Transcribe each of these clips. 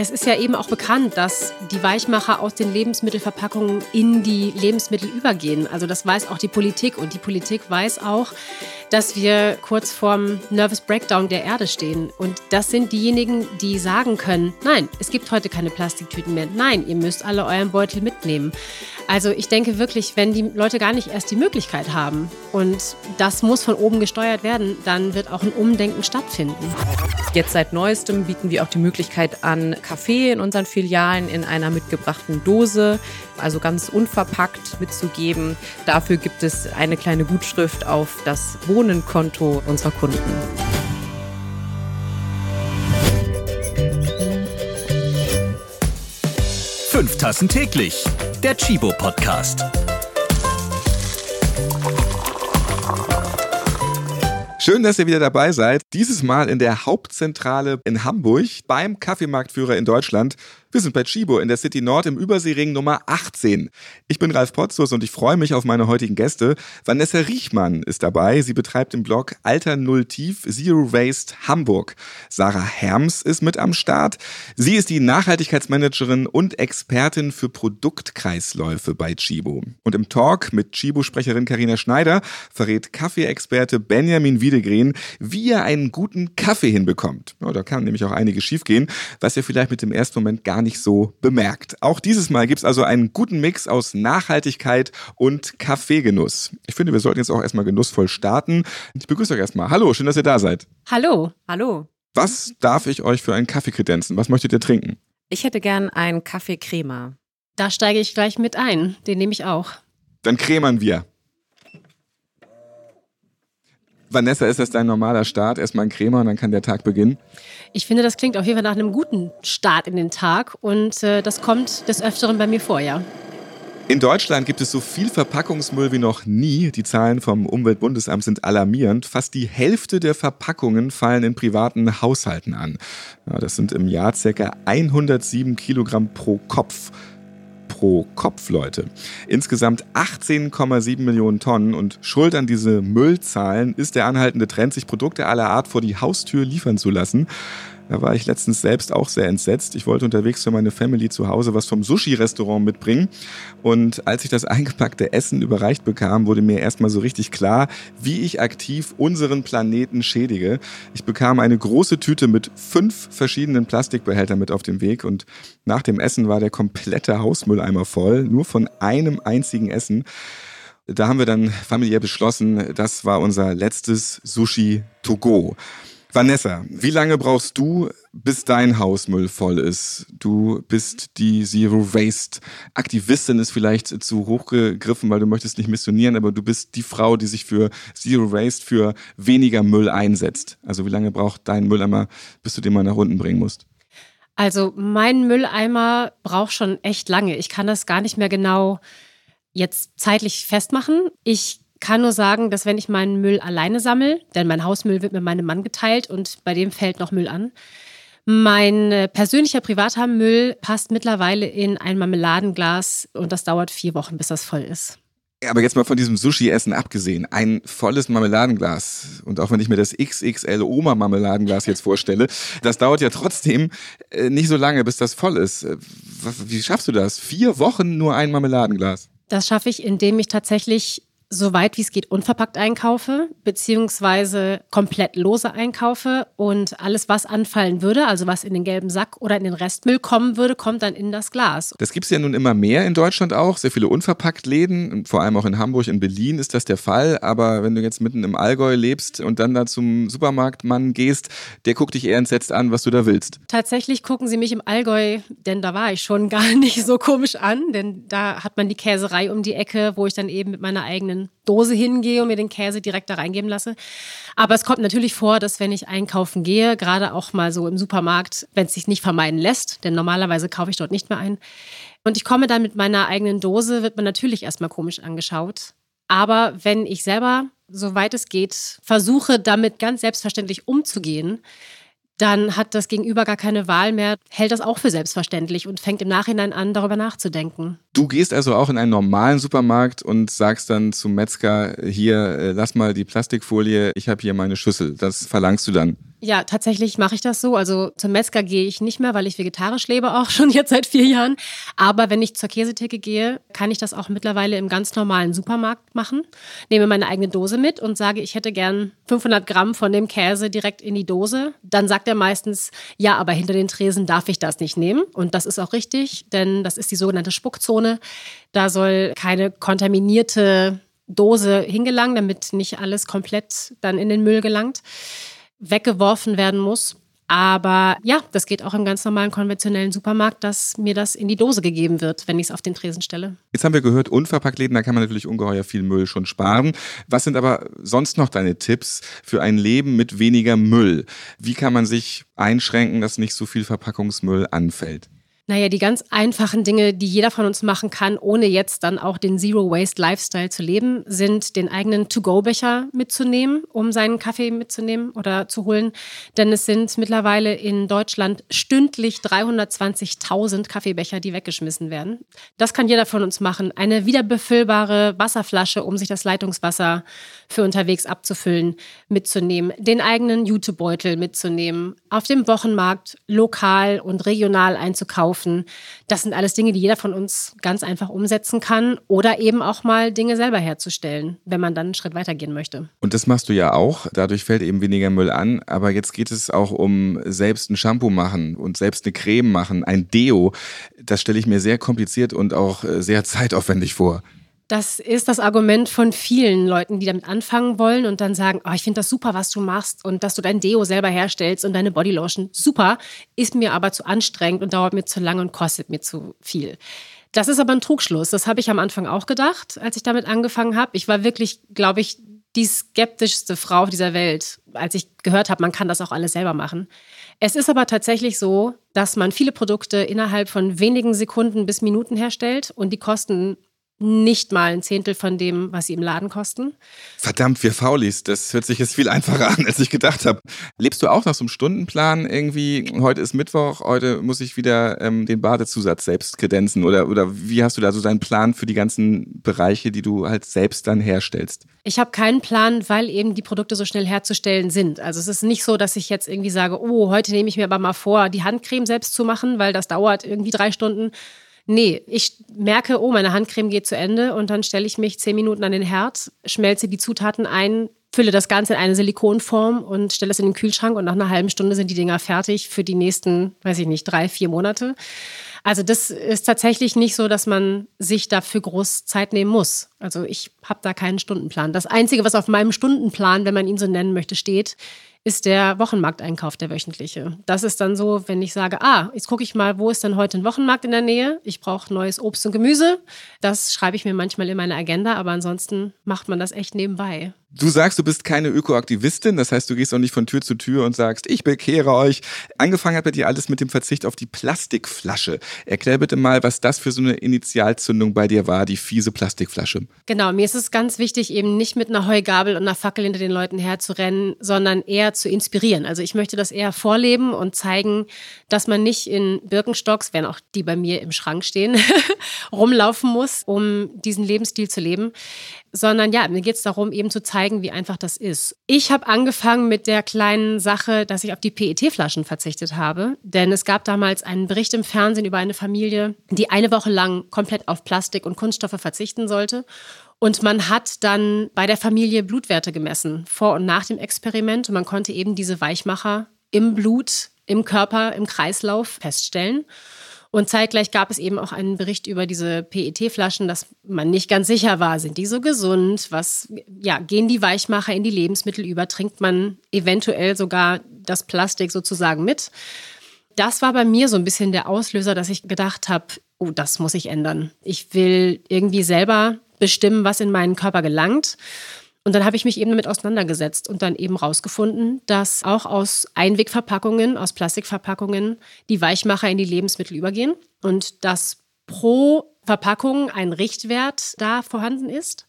Es ist ja eben auch bekannt, dass die Weichmacher aus den Lebensmittelverpackungen in die Lebensmittel übergehen. Also das weiß auch die Politik und die Politik weiß auch, dass wir kurz vorm Nervous Breakdown der Erde stehen. Und das sind diejenigen, die sagen können, nein, es gibt heute keine Plastiktüten mehr. Nein, ihr müsst alle euren Beutel mitnehmen. Also ich denke wirklich, wenn die Leute gar nicht erst die Möglichkeit haben und das muss von oben gesteuert werden, dann wird auch ein Umdenken stattfinden. Jetzt seit neuestem bieten wir auch die Möglichkeit an, Kaffee in unseren Filialen in einer mitgebrachten Dose, also ganz unverpackt mitzugeben. Dafür gibt es eine kleine Gutschrift auf das Wohnenkonto unserer Kunden. Fünf Tassen täglich der Chibo Podcast. Schön, dass ihr wieder dabei seid. Dieses Mal in der Hauptzentrale in Hamburg beim Kaffeemarktführer in Deutschland. Wir sind bei Chibo in der City Nord im Überseering Nummer 18. Ich bin Ralf Potzus und ich freue mich auf meine heutigen Gäste. Vanessa Riechmann ist dabei. Sie betreibt den Blog Alter Null Tief Zero Waste Hamburg. Sarah Herms ist mit am Start. Sie ist die Nachhaltigkeitsmanagerin und Expertin für Produktkreisläufe bei Chibo. Und im Talk mit Chibo-Sprecherin Karina Schneider verrät Kaffeeexperte Benjamin Wiedegren, wie er einen guten Kaffee hinbekommt. Ja, da kann nämlich auch einiges schiefgehen, was ihr vielleicht mit dem ersten Moment gar gar nicht so bemerkt. Auch dieses Mal gibt es also einen guten Mix aus Nachhaltigkeit und Kaffeegenuss. Ich finde, wir sollten jetzt auch erstmal genussvoll starten. Ich begrüße euch erstmal. Hallo, schön, dass ihr da seid. Hallo. Hallo. Was darf ich euch für einen Kaffee kredenzen? Was möchtet ihr trinken? Ich hätte gern einen Kaffee Crema. Da steige ich gleich mit ein. Den nehme ich auch. Dann cremern wir. Vanessa, ist das dein normaler Start? Erstmal ein Crema und dann kann der Tag beginnen? Ich finde, das klingt auf jeden Fall nach einem guten Start in den Tag und äh, das kommt des Öfteren bei mir vor, ja. In Deutschland gibt es so viel Verpackungsmüll wie noch nie. Die Zahlen vom Umweltbundesamt sind alarmierend. Fast die Hälfte der Verpackungen fallen in privaten Haushalten an. Ja, das sind im Jahr ca. 107 Kilogramm pro Kopf pro Kopf, Leute. Insgesamt 18,7 Millionen Tonnen und schuld an diese Müllzahlen ist der anhaltende Trend, sich Produkte aller Art vor die Haustür liefern zu lassen. Da war ich letztens selbst auch sehr entsetzt. Ich wollte unterwegs für meine Family zu Hause was vom Sushi-Restaurant mitbringen. Und als ich das eingepackte Essen überreicht bekam, wurde mir erstmal so richtig klar, wie ich aktiv unseren Planeten schädige. Ich bekam eine große Tüte mit fünf verschiedenen Plastikbehältern mit auf dem Weg und nach dem Essen war der komplette Hausmülleimer voll, nur von einem einzigen Essen. Da haben wir dann familiär beschlossen, das war unser letztes Sushi to go. Vanessa, wie lange brauchst du, bis dein Hausmüll voll ist? Du bist die Zero Waste Aktivistin, ist vielleicht zu hoch gegriffen, weil du möchtest nicht missionieren, aber du bist die Frau, die sich für Zero Waste, für weniger Müll einsetzt. Also wie lange braucht dein Mülleimer, bis du den mal nach unten bringen musst? Also mein Mülleimer braucht schon echt lange. Ich kann das gar nicht mehr genau jetzt zeitlich festmachen. Ich kann nur sagen, dass wenn ich meinen Müll alleine sammle, denn mein Hausmüll wird mit meinem Mann geteilt und bei dem fällt noch Müll an. Mein äh, persönlicher privater Müll passt mittlerweile in ein Marmeladenglas und das dauert vier Wochen, bis das voll ist. Aber jetzt mal von diesem Sushi-Essen abgesehen, ein volles Marmeladenglas und auch wenn ich mir das XXL Oma Marmeladenglas jetzt vorstelle, das dauert ja trotzdem äh, nicht so lange, bis das voll ist. Äh, wie schaffst du das? Vier Wochen nur ein Marmeladenglas? Das schaffe ich, indem ich tatsächlich so weit wie es geht unverpackt einkaufe, beziehungsweise komplett lose einkaufe und alles, was anfallen würde, also was in den gelben Sack oder in den Restmüll kommen würde, kommt dann in das Glas. Das gibt es ja nun immer mehr in Deutschland auch, sehr viele unverpackt Läden, vor allem auch in Hamburg, in Berlin ist das der Fall, aber wenn du jetzt mitten im Allgäu lebst und dann da zum Supermarktmann gehst, der guckt dich eher entsetzt an, was du da willst. Tatsächlich gucken sie mich im Allgäu, denn da war ich schon gar nicht so komisch an, denn da hat man die Käserei um die Ecke, wo ich dann eben mit meiner eigenen kleinen Dose hingehe und mir den Käse direkt da reingeben lasse. Aber es kommt natürlich vor, dass wenn ich einkaufen gehe, gerade auch mal so im Supermarkt, wenn es sich nicht vermeiden lässt, denn normalerweise kaufe ich dort nicht mehr ein. Und ich komme dann mit meiner eigenen Dose, wird man natürlich erstmal komisch angeschaut. Aber wenn ich selber, soweit es geht, versuche, damit ganz selbstverständlich umzugehen, dann hat das Gegenüber gar keine Wahl mehr, hält das auch für selbstverständlich und fängt im Nachhinein an, darüber nachzudenken. Du gehst also auch in einen normalen Supermarkt und sagst dann zum Metzger, hier, äh, lass mal die Plastikfolie, ich habe hier meine Schüssel. Das verlangst du dann. Ja, tatsächlich mache ich das so. Also zum Metzger gehe ich nicht mehr, weil ich vegetarisch lebe, auch schon jetzt seit vier Jahren. Aber wenn ich zur Käsetheke gehe, kann ich das auch mittlerweile im ganz normalen Supermarkt machen. Nehme meine eigene Dose mit und sage, ich hätte gern 500 Gramm von dem Käse direkt in die Dose. Dann sagt er meistens, ja, aber hinter den Tresen darf ich das nicht nehmen. Und das ist auch richtig, denn das ist die sogenannte Spuckzone. Da soll keine kontaminierte Dose hingelangen, damit nicht alles komplett dann in den Müll gelangt weggeworfen werden muss. Aber ja, das geht auch im ganz normalen konventionellen Supermarkt, dass mir das in die Dose gegeben wird, wenn ich es auf den Tresen stelle. Jetzt haben wir gehört, Unverpacktläden, da kann man natürlich ungeheuer viel Müll schon sparen. Was sind aber sonst noch deine Tipps für ein Leben mit weniger Müll? Wie kann man sich einschränken, dass nicht so viel Verpackungsmüll anfällt? Naja, die ganz einfachen Dinge, die jeder von uns machen kann, ohne jetzt dann auch den Zero Waste Lifestyle zu leben, sind den eigenen To-Go-Becher mitzunehmen, um seinen Kaffee mitzunehmen oder zu holen. Denn es sind mittlerweile in Deutschland stündlich 320.000 Kaffeebecher, die weggeschmissen werden. Das kann jeder von uns machen. Eine wiederbefüllbare Wasserflasche, um sich das Leitungswasser für unterwegs abzufüllen, mitzunehmen. Den eigenen Jutebeutel mitzunehmen. Auf dem Wochenmarkt lokal und regional einzukaufen kaufen. Das sind alles Dinge, die jeder von uns ganz einfach umsetzen kann oder eben auch mal Dinge selber herzustellen, wenn man dann einen Schritt weitergehen möchte. Und das machst du ja auch. Dadurch fällt eben weniger Müll an. Aber jetzt geht es auch um selbst ein Shampoo machen und selbst eine Creme machen, ein Deo. Das stelle ich mir sehr kompliziert und auch äh, sehr zeitaufwendig vor. Das ist das Argument von vielen Leuten, die damit anfangen wollen und dann sagen, oh, ich finde das super, was du machst und dass du dein Deo selber herstellst und deine Bodylotion. Super, ist mir aber zu anstrengend und dauert mir zu lange und kostet mir zu viel. Das ist aber ein Trugschluss. Das habe ich am Anfang auch gedacht, als ich damit angefangen habe. Ich war wirklich, glaube ich, die skeptischste Frau auf dieser Welt, als ich gehört habe, man kann das auch alles selber machen. Es ist aber tatsächlich so, dass man viele Produkte innerhalb von wenigen Sekunden bis Minuten herstellt und die kosten nicht mal ein Zehntel von dem, was sie im Laden kosten. Verdammt, wir Faulis, das hört sich jetzt viel einfacher an, als ich gedacht habe. Lebst du auch nach so einem Stundenplan irgendwie? Heute ist Mittwoch, heute muss ich wieder ähm, den Badezusatz selbst kredenzen oder, oder wie hast du da so deinen Plan für die ganzen Bereiche, die du halt selbst dann herstellst? Ich habe keinen Plan, weil eben die Produkte so schnell herzustellen sind. Also es ist nicht so, dass ich jetzt irgendwie sage, oh, heute nehme ich mir aber mal vor, die Handcreme selbst zu machen, weil das dauert irgendwie drei Stunden Nee, ich merke, oh, meine Handcreme geht zu Ende und dann stelle ich mich zehn Minuten an den Herd, schmelze die Zutaten ein, fülle das Ganze in eine Silikonform und stelle es in den Kühlschrank und nach einer halben Stunde sind die Dinger fertig für die nächsten, weiß ich nicht, drei, vier Monate. Also das ist tatsächlich nicht so, dass man sich dafür groß Zeit nehmen muss. Also ich habe da keinen Stundenplan. Das Einzige, was auf meinem Stundenplan, wenn man ihn so nennen möchte, steht, ist der Wochenmarkteinkauf, der wöchentliche. Das ist dann so, wenn ich sage, ah, jetzt gucke ich mal, wo ist denn heute ein Wochenmarkt in der Nähe? Ich brauche neues Obst und Gemüse. Das schreibe ich mir manchmal in meine Agenda, aber ansonsten macht man das echt nebenbei. Du sagst, du bist keine Ökoaktivistin, das heißt, du gehst auch nicht von Tür zu Tür und sagst, ich bekehre euch. Angefangen hat bei dir alles mit dem Verzicht auf die Plastikflasche. Erklär bitte mal, was das für so eine Initialzündung bei dir war, die fiese Plastikflasche. Genau, mir ist es ganz wichtig, eben nicht mit einer Heugabel und einer Fackel hinter den Leuten herzurennen, sondern eher zu inspirieren. Also ich möchte das eher vorleben und zeigen, dass man nicht in Birkenstocks, wenn auch die bei mir im Schrank stehen, rumlaufen muss, um diesen Lebensstil zu leben sondern ja, mir geht es darum, eben zu zeigen, wie einfach das ist. Ich habe angefangen mit der kleinen Sache, dass ich auf die PET-Flaschen verzichtet habe, denn es gab damals einen Bericht im Fernsehen über eine Familie, die eine Woche lang komplett auf Plastik und Kunststoffe verzichten sollte. Und man hat dann bei der Familie Blutwerte gemessen, vor und nach dem Experiment. Und man konnte eben diese Weichmacher im Blut, im Körper, im Kreislauf feststellen. Und zeitgleich gab es eben auch einen Bericht über diese PET-Flaschen, dass man nicht ganz sicher war, sind die so gesund? Was, ja, gehen die Weichmacher in die Lebensmittel über? Trinkt man eventuell sogar das Plastik sozusagen mit? Das war bei mir so ein bisschen der Auslöser, dass ich gedacht habe, oh, das muss ich ändern. Ich will irgendwie selber bestimmen, was in meinen Körper gelangt. Und dann habe ich mich eben damit auseinandergesetzt und dann eben rausgefunden, dass auch aus Einwegverpackungen, aus Plastikverpackungen die Weichmacher in die Lebensmittel übergehen und dass pro Verpackung ein Richtwert da vorhanden ist,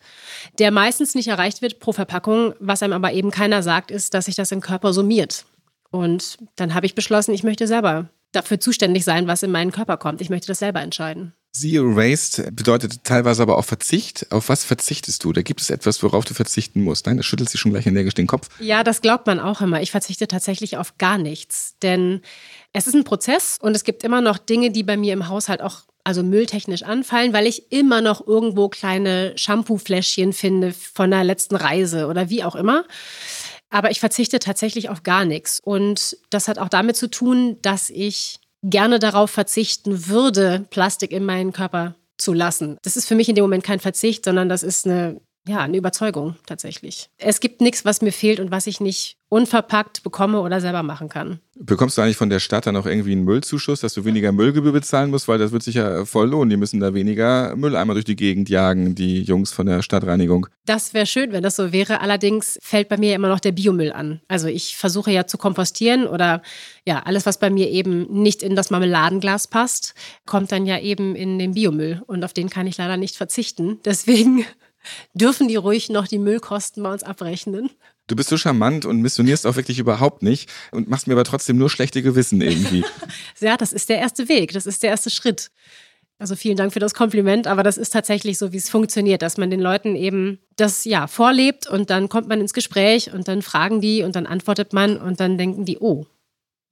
der meistens nicht erreicht wird pro Verpackung. Was einem aber eben keiner sagt, ist, dass sich das im Körper summiert. Und dann habe ich beschlossen, ich möchte selber dafür zuständig sein, was in meinen Körper kommt. Ich möchte das selber entscheiden. Zero Waste bedeutet teilweise aber auch Verzicht. Auf was verzichtest du? Da gibt es etwas, worauf du verzichten musst. Nein, da schüttelt sich schon gleich energisch den Kopf. Ja, das glaubt man auch immer. Ich verzichte tatsächlich auf gar nichts. Denn es ist ein Prozess und es gibt immer noch Dinge, die bei mir im Haushalt auch also mülltechnisch anfallen, weil ich immer noch irgendwo kleine Shampoo-Fläschchen finde von der letzten Reise oder wie auch immer. Aber ich verzichte tatsächlich auf gar nichts. Und das hat auch damit zu tun, dass ich gerne darauf verzichten würde, Plastik in meinen Körper zu lassen. Das ist für mich in dem Moment kein Verzicht, sondern das ist eine ja, eine Überzeugung tatsächlich. Es gibt nichts, was mir fehlt und was ich nicht unverpackt bekomme oder selber machen kann. Bekommst du eigentlich von der Stadt dann auch irgendwie einen Müllzuschuss, dass du weniger Müllgebühr bezahlen musst? Weil das wird sich ja voll lohnen. Die müssen da weniger Mülleimer durch die Gegend jagen, die Jungs von der Stadtreinigung. Das wäre schön, wenn das so wäre. Allerdings fällt bei mir immer noch der Biomüll an. Also ich versuche ja zu kompostieren oder ja, alles, was bei mir eben nicht in das Marmeladenglas passt, kommt dann ja eben in den Biomüll. Und auf den kann ich leider nicht verzichten. Deswegen dürfen die ruhig noch die Müllkosten bei uns abrechnen. Du bist so charmant und missionierst auch wirklich überhaupt nicht und machst mir aber trotzdem nur schlechte Gewissen irgendwie. ja, das ist der erste Weg, das ist der erste Schritt. Also vielen Dank für das Kompliment, aber das ist tatsächlich so, wie es funktioniert, dass man den Leuten eben das ja vorlebt und dann kommt man ins Gespräch und dann fragen die und dann antwortet man und dann denken die, oh,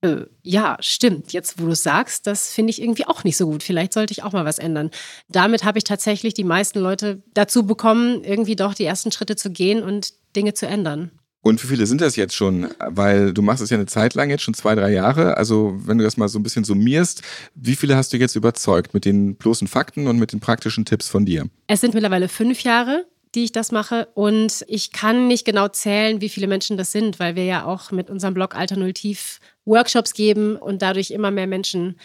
äh, ja, stimmt. Jetzt, wo du es sagst, das finde ich irgendwie auch nicht so gut. Vielleicht sollte ich auch mal was ändern. Damit habe ich tatsächlich die meisten Leute dazu bekommen, irgendwie doch die ersten Schritte zu gehen und Dinge zu ändern. Und wie viele sind das jetzt schon? Weil du machst es ja eine Zeit lang jetzt, schon zwei, drei Jahre. Also wenn du das mal so ein bisschen summierst, wie viele hast du jetzt überzeugt mit den bloßen Fakten und mit den praktischen Tipps von dir? Es sind mittlerweile fünf Jahre die ich das mache. Und ich kann nicht genau zählen, wie viele Menschen das sind, weil wir ja auch mit unserem Blog Alternativ Workshops geben und dadurch immer mehr Menschen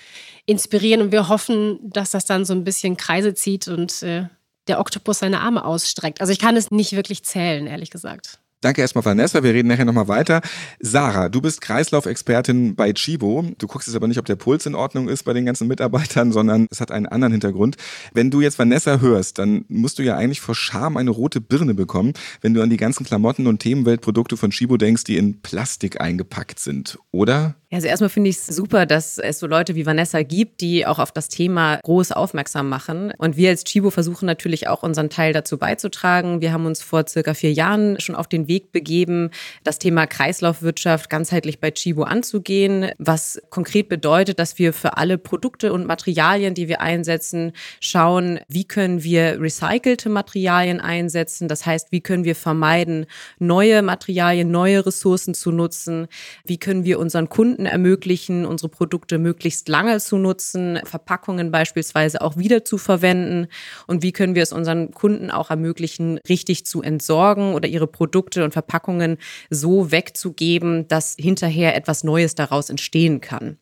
inspirieren. Und wir hoffen, dass das dann so ein bisschen Kreise zieht und äh, der Oktopus seine Arme ausstreckt. Also ich kann es nicht wirklich zählen, ehrlich gesagt. Danke erstmal, Vanessa. Wir reden nachher nochmal weiter. Sarah, du bist Kreislaufexpertin bei Chibo. Du guckst jetzt aber nicht, ob der Puls in Ordnung ist bei den ganzen Mitarbeitern, sondern es hat einen anderen Hintergrund. Wenn du jetzt Vanessa hörst, dann musst du ja eigentlich vor Scham eine rote Birne bekommen, wenn du an die ganzen Klamotten und Themenweltprodukte von Chibo denkst, die in Plastik eingepackt sind, oder? Also erstmal finde ich es super, dass es so Leute wie Vanessa gibt, die auch auf das Thema groß aufmerksam machen. Und wir als Chibo versuchen natürlich auch unseren Teil dazu beizutragen. Wir haben uns vor circa vier Jahren schon auf den Weg begeben, das Thema Kreislaufwirtschaft ganzheitlich bei Chibo anzugehen, was konkret bedeutet, dass wir für alle Produkte und Materialien, die wir einsetzen, schauen, wie können wir recycelte Materialien einsetzen. Das heißt, wie können wir vermeiden, neue Materialien, neue Ressourcen zu nutzen? Wie können wir unseren Kunden Kunden ermöglichen, unsere Produkte möglichst lange zu nutzen, Verpackungen beispielsweise auch wieder zu verwenden und wie können wir es unseren Kunden auch ermöglichen, richtig zu entsorgen oder ihre Produkte und Verpackungen so wegzugeben, dass hinterher etwas Neues daraus entstehen kann.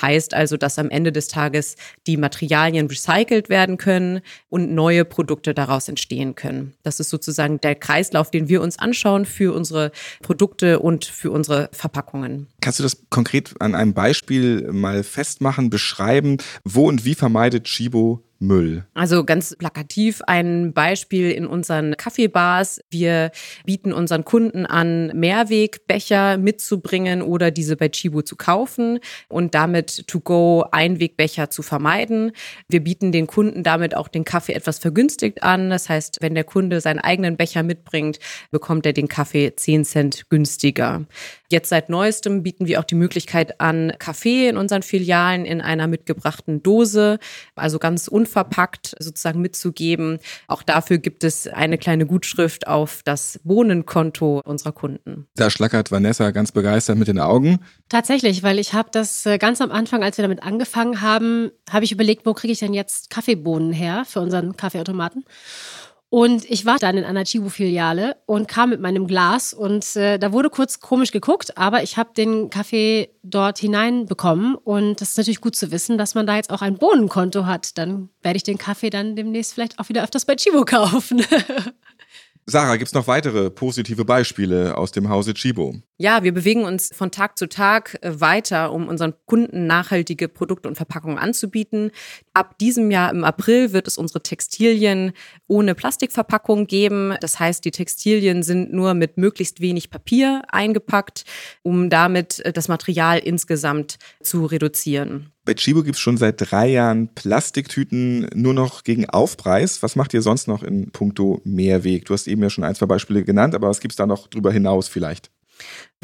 Heißt also, dass am Ende des Tages die Materialien recycelt werden können und neue Produkte daraus entstehen können. Das ist sozusagen der Kreislauf, den wir uns anschauen für unsere Produkte und für unsere Verpackungen. Kannst du das konkret konkret an einem Beispiel mal festmachen, beschreiben, wo und wie vermeidet Chibo Müll? Also ganz plakativ ein Beispiel in unseren Kaffeebars. Wir bieten unseren Kunden an, Mehrwegbecher mitzubringen oder diese bei Chibo zu kaufen und damit To-Go Einwegbecher zu vermeiden. Wir bieten den Kunden damit auch den Kaffee etwas vergünstigt an. Das heißt, wenn der Kunde seinen eigenen Becher mitbringt, bekommt er den Kaffee 10 Cent günstiger. Jetzt seit neuestem bieten wir auch die Möglichkeit an, Kaffee in unseren Filialen in einer mitgebrachten Dose, also ganz unverpackt unverpackt sozusagen mitzugeben. Auch dafür gibt es eine kleine Gutschrift auf das Bohnenkonto unserer Kunden. Da schlackert Vanessa ganz begeistert mit den Augen. Tatsächlich, weil ich habe das äh, ganz am Anfang, als wir damit angefangen haben, habe ich überlegt, wo kriege ich denn jetzt Kaffeebohnen her für unseren Kaffeeautomaten? Und ich war dann in einer Chibo-Filiale und kam mit meinem Glas und äh, da wurde kurz komisch geguckt, aber ich habe den Kaffee dort hineinbekommen und das ist natürlich gut zu wissen, dass man da jetzt auch ein Bohnenkonto hat. Dann werde ich den Kaffee dann demnächst vielleicht auch wieder öfters bei Chibo kaufen. Sarah, gibt es noch weitere positive Beispiele aus dem Hause Chibo? Ja, wir bewegen uns von Tag zu Tag äh, weiter, um unseren Kunden nachhaltige Produkte und Verpackungen anzubieten. Ab diesem Jahr im April wird es unsere Textilien ohne Plastikverpackung geben. Das heißt, die Textilien sind nur mit möglichst wenig Papier eingepackt, um damit äh, das Material insgesamt zu reduzieren. Bei Chibo gibt es schon seit drei Jahren Plastiktüten nur noch gegen Aufpreis. Was macht ihr sonst noch in puncto Mehrweg? Du hast eben ja schon ein, zwei Beispiele genannt, aber was gibt es da noch drüber hinaus vielleicht?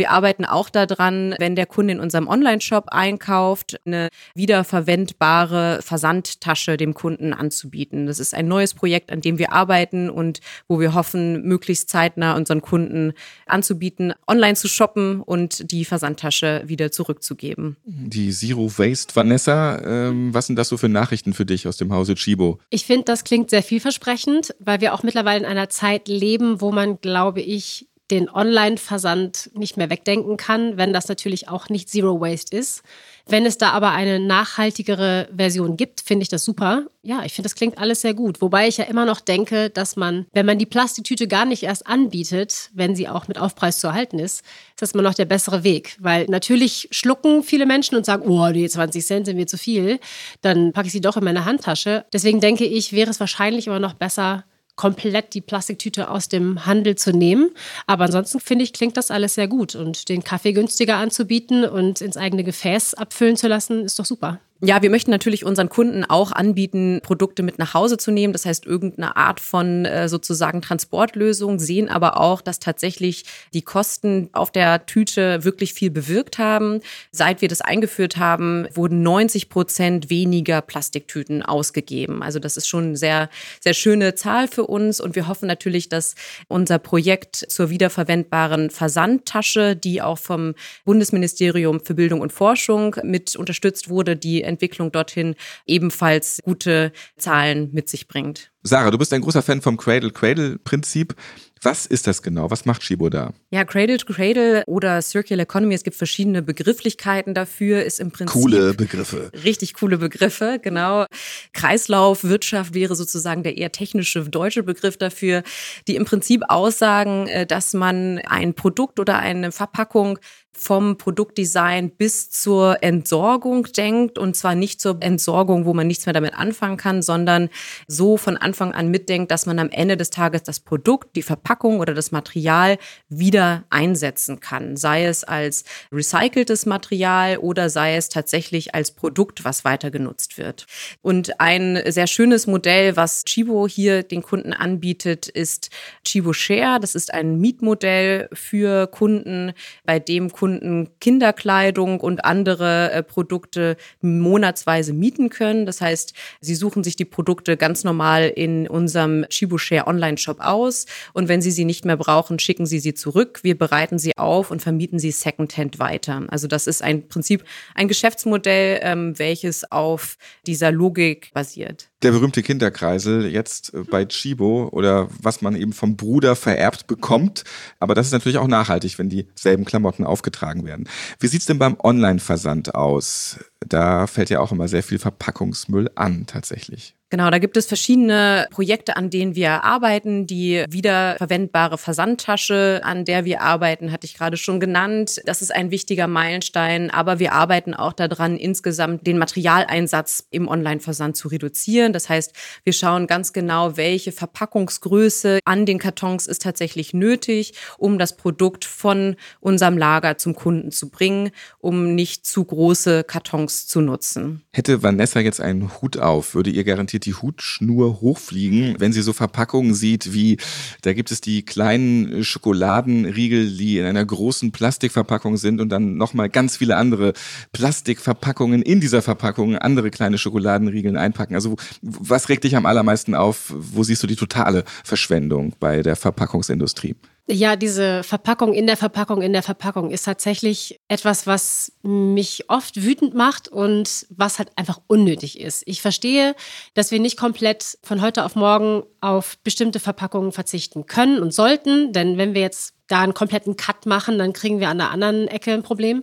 Wir arbeiten auch daran, wenn der Kunde in unserem Online-Shop einkauft, eine wiederverwendbare Versandtasche dem Kunden anzubieten. Das ist ein neues Projekt, an dem wir arbeiten und wo wir hoffen, möglichst zeitnah unseren Kunden anzubieten, online zu shoppen und die Versandtasche wieder zurückzugeben. Die Zero Waste Vanessa, ähm, was sind das so für Nachrichten für dich aus dem Hause Chibo? Ich finde, das klingt sehr vielversprechend, weil wir auch mittlerweile in einer Zeit leben, wo man, glaube ich, den Online-Versand nicht mehr wegdenken kann, wenn das natürlich auch nicht Zero Waste ist. Wenn es da aber eine nachhaltigere Version gibt, finde ich das super. Ja, ich finde, das klingt alles sehr gut. Wobei ich ja immer noch denke, dass man, wenn man die Plastiktüte gar nicht erst anbietet, wenn sie auch mit Aufpreis zu erhalten ist, ist das immer noch der bessere Weg. Weil natürlich schlucken viele Menschen und sagen, oh, die 20 Cent sind mir zu viel. Dann packe ich sie doch in meine Handtasche. Deswegen denke ich, wäre es wahrscheinlich immer noch besser, komplett die Plastiktüte aus dem Handel zu nehmen. Aber ansonsten finde ich, klingt das alles sehr gut. Und den Kaffee günstiger anzubieten und ins eigene Gefäß abfüllen zu lassen, ist doch super. Ja, wir möchten natürlich unseren Kunden auch anbieten, Produkte mit nach Hause zu nehmen. Das heißt, irgendeine Art von äh, sozusagen Transportlösung, sehen aber auch, dass tatsächlich die Kosten auf der Tüte wirklich viel bewirkt haben. Seit wir das eingeführt haben, wurden 90 Prozent weniger Plastiktüten ausgegeben. Also das ist schon eine sehr, sehr schöne Zahl für uns. Und wir hoffen natürlich, dass unser Projekt zur wiederverwendbaren Versandtasche, die auch vom Bundesministerium für Bildung und Forschung mit unterstützt wurde, die Entwicklung dorthin ebenfalls gute Zahlen mit sich bringt. Sarah, du bist ein großer Fan vom Cradle-Cradle-Prinzip. Was ist das genau? Was macht Shibo da? Ja, Cradle to Cradle oder Circular Economy, es gibt verschiedene Begrifflichkeiten dafür, ist im Prinzip. Coole Begriffe. Richtig coole Begriffe, genau. Kreislaufwirtschaft wäre sozusagen der eher technische deutsche Begriff dafür, die im Prinzip aussagen, äh, dass man ein Produkt oder eine Verpackung vom Produktdesign bis zur Entsorgung denkt und zwar nicht zur Entsorgung, wo man nichts mehr damit anfangen kann, sondern so von Anfang an mitdenkt, dass man am Ende des Tages das Produkt, die Verpackung oder das Material wieder einsetzen kann, sei es als recyceltes Material oder sei es tatsächlich als Produkt, was weiter genutzt wird. Und ein sehr schönes Modell, was Chibo hier den Kunden anbietet, ist Chibo Share. Das ist ein Mietmodell für Kunden, bei dem Kunden Kinderkleidung und andere äh, Produkte monatsweise mieten können. Das heißt, sie suchen sich die Produkte ganz normal in unserem Chibushare Online-Shop aus und wenn sie sie nicht mehr brauchen, schicken sie sie zurück. Wir bereiten sie auf und vermieten sie secondhand weiter. Also das ist ein Prinzip, ein Geschäftsmodell, ähm, welches auf dieser Logik basiert. Der berühmte Kinderkreisel jetzt äh, bei Chibo oder was man eben vom Bruder vererbt bekommt. Aber das ist natürlich auch nachhaltig, wenn dieselben Klamotten aufgetragen werden. Wie sieht's denn beim Online-Versand aus? Da fällt ja auch immer sehr viel Verpackungsmüll an, tatsächlich. Genau, da gibt es verschiedene Projekte, an denen wir arbeiten. Die wiederverwendbare Versandtasche, an der wir arbeiten, hatte ich gerade schon genannt. Das ist ein wichtiger Meilenstein, aber wir arbeiten auch daran, insgesamt den Materialeinsatz im Online-Versand zu reduzieren. Das heißt, wir schauen ganz genau, welche Verpackungsgröße an den Kartons ist tatsächlich nötig, um das Produkt von unserem Lager zum Kunden zu bringen, um nicht zu große Kartons zu nutzen. Hätte Vanessa jetzt einen Hut auf, würde ihr garantiert garantiert die Hutschnur hochfliegen, wenn sie so Verpackungen sieht, wie da gibt es die kleinen Schokoladenriegel, die in einer großen Plastikverpackung sind und dann nochmal ganz viele andere Plastikverpackungen in dieser Verpackung andere kleine Schokoladenriegeln einpacken. Also was regt dich am allermeisten auf? Wo siehst du die totale Verschwendung bei der Verpackungsindustrie? Ja, diese Verpackung in der Verpackung in der Verpackung ist tatsächlich etwas, was mich oft wütend macht und was halt einfach unnötig ist. Ich verstehe, dass wir nicht komplett von heute auf morgen auf bestimmte Verpackungen verzichten können und sollten, denn wenn wir jetzt da einen kompletten Cut machen, dann kriegen wir an der anderen Ecke ein Problem.